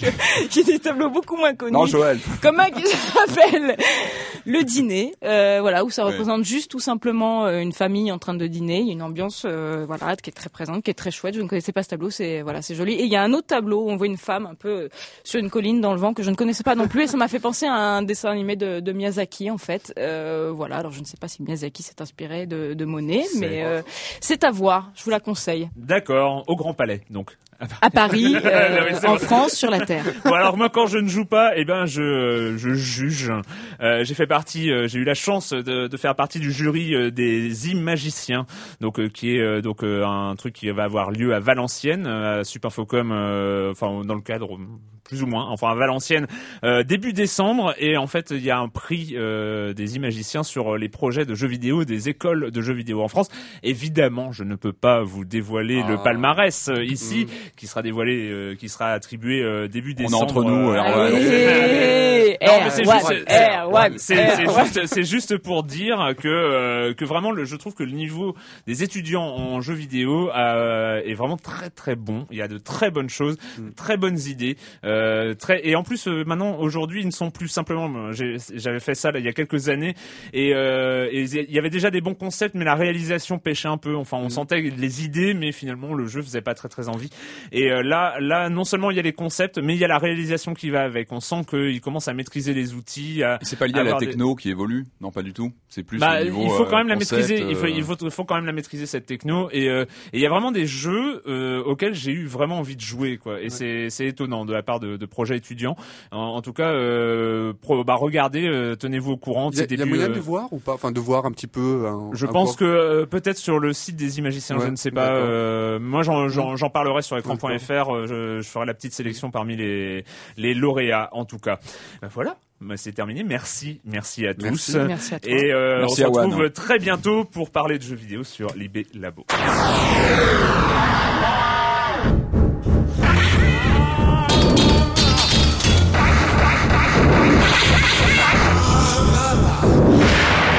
y a des tableaux beaucoup moins connus Non, Joël. comme un qui s'appelle le dîner, euh, voilà où ça Ouais. représente juste tout simplement euh, une famille en train de dîner. Il y a une ambiance, euh, voilà, qui est très présente, qui est très chouette. Je ne connaissais pas ce tableau, c'est voilà, c'est joli. Et il y a un autre tableau où on voit une femme un peu sur une colline dans le vent que je ne connaissais pas non plus, et ça m'a fait penser à un dessin animé de, de Miyazaki en fait. Euh, voilà, alors je ne sais pas si Miyazaki s'est inspiré de, de Monet, mais c'est à voir. Je vous la conseille. D'accord. Au Grand Palais, donc. À Paris, euh, Non, en. France, sur la Terre. Bon alors moi quand je ne joue pas, eh ben je je juge. Euh, j'ai fait partie, euh, j'ai eu la chance de, de faire partie du jury euh, des Imagiciens, donc euh, qui est euh, donc euh, un truc qui va avoir lieu à Valenciennes, à Supinfocom, euh, enfin dans le cadre plus ou moins, enfin à Valenciennes, euh, début décembre. Et en fait il y a un prix euh, des Imagiciens sur les projets de jeux vidéo des écoles de jeux vidéo en France. Évidemment, je ne peux pas vous dévoiler le Ah. palmarès euh, ici, qui sera dévoilé, euh, qui sera attribué euh, début On est décembre. entre nous, euh, c'est juste, pour dire que euh, que vraiment, le, je trouve que le niveau des étudiants en jeux vidéo euh, est vraiment très très bon. Il y a de très bonnes choses, Mm. très bonnes idées, euh, très et en plus euh, maintenant aujourd'hui ils ne sont plus simplement. j'ai- J'avais fait ça là, il y a quelques années et, euh, et il y avait déjà des bons concepts, mais la réalisation pêchait un peu. Enfin, on sentait les idées, mais finalement le jeu faisait pas très très envie. Et euh, là, là, non seulement il y a les concepts, mais il y a la réalisation qui va avec. On sent qu'ils commencent à maîtriser les outils. C'est pas lié à la des- techno qui évolue? Non, pas du tout. C'est plus bah, au niveau, il faut euh, quand même la concept, maîtriser. Il faut, euh, il faut, il faut quand même la maîtriser cette techno. Et euh, il y a vraiment des jeux euh, auxquels j'ai eu vraiment envie de jouer, quoi. Et c'est étonnant de la part de, de projets étudiants. En, en tout cas, euh, pro- bah regardez, euh, tenez-vous au courant. de Il y a, ces il y a moyen euh, de voir ou pas Enfin, de voir un petit peu. un- je un pense que euh, peut-être sur le site des Imagiciens, je ne sais pas. euh, moi, j'en, j'en, j'en parlerai sur écran.fr. Euh, Je, je ferai la petite sélection parmi les, les lauréats, en tout cas. Ben voilà, Ben, c'est terminé. Merci, merci à Merci. tous. Merci à toi. Et euh, on se retrouve très bientôt pour parler de jeux vidéo sur Libé Labo. 来！啊啊啊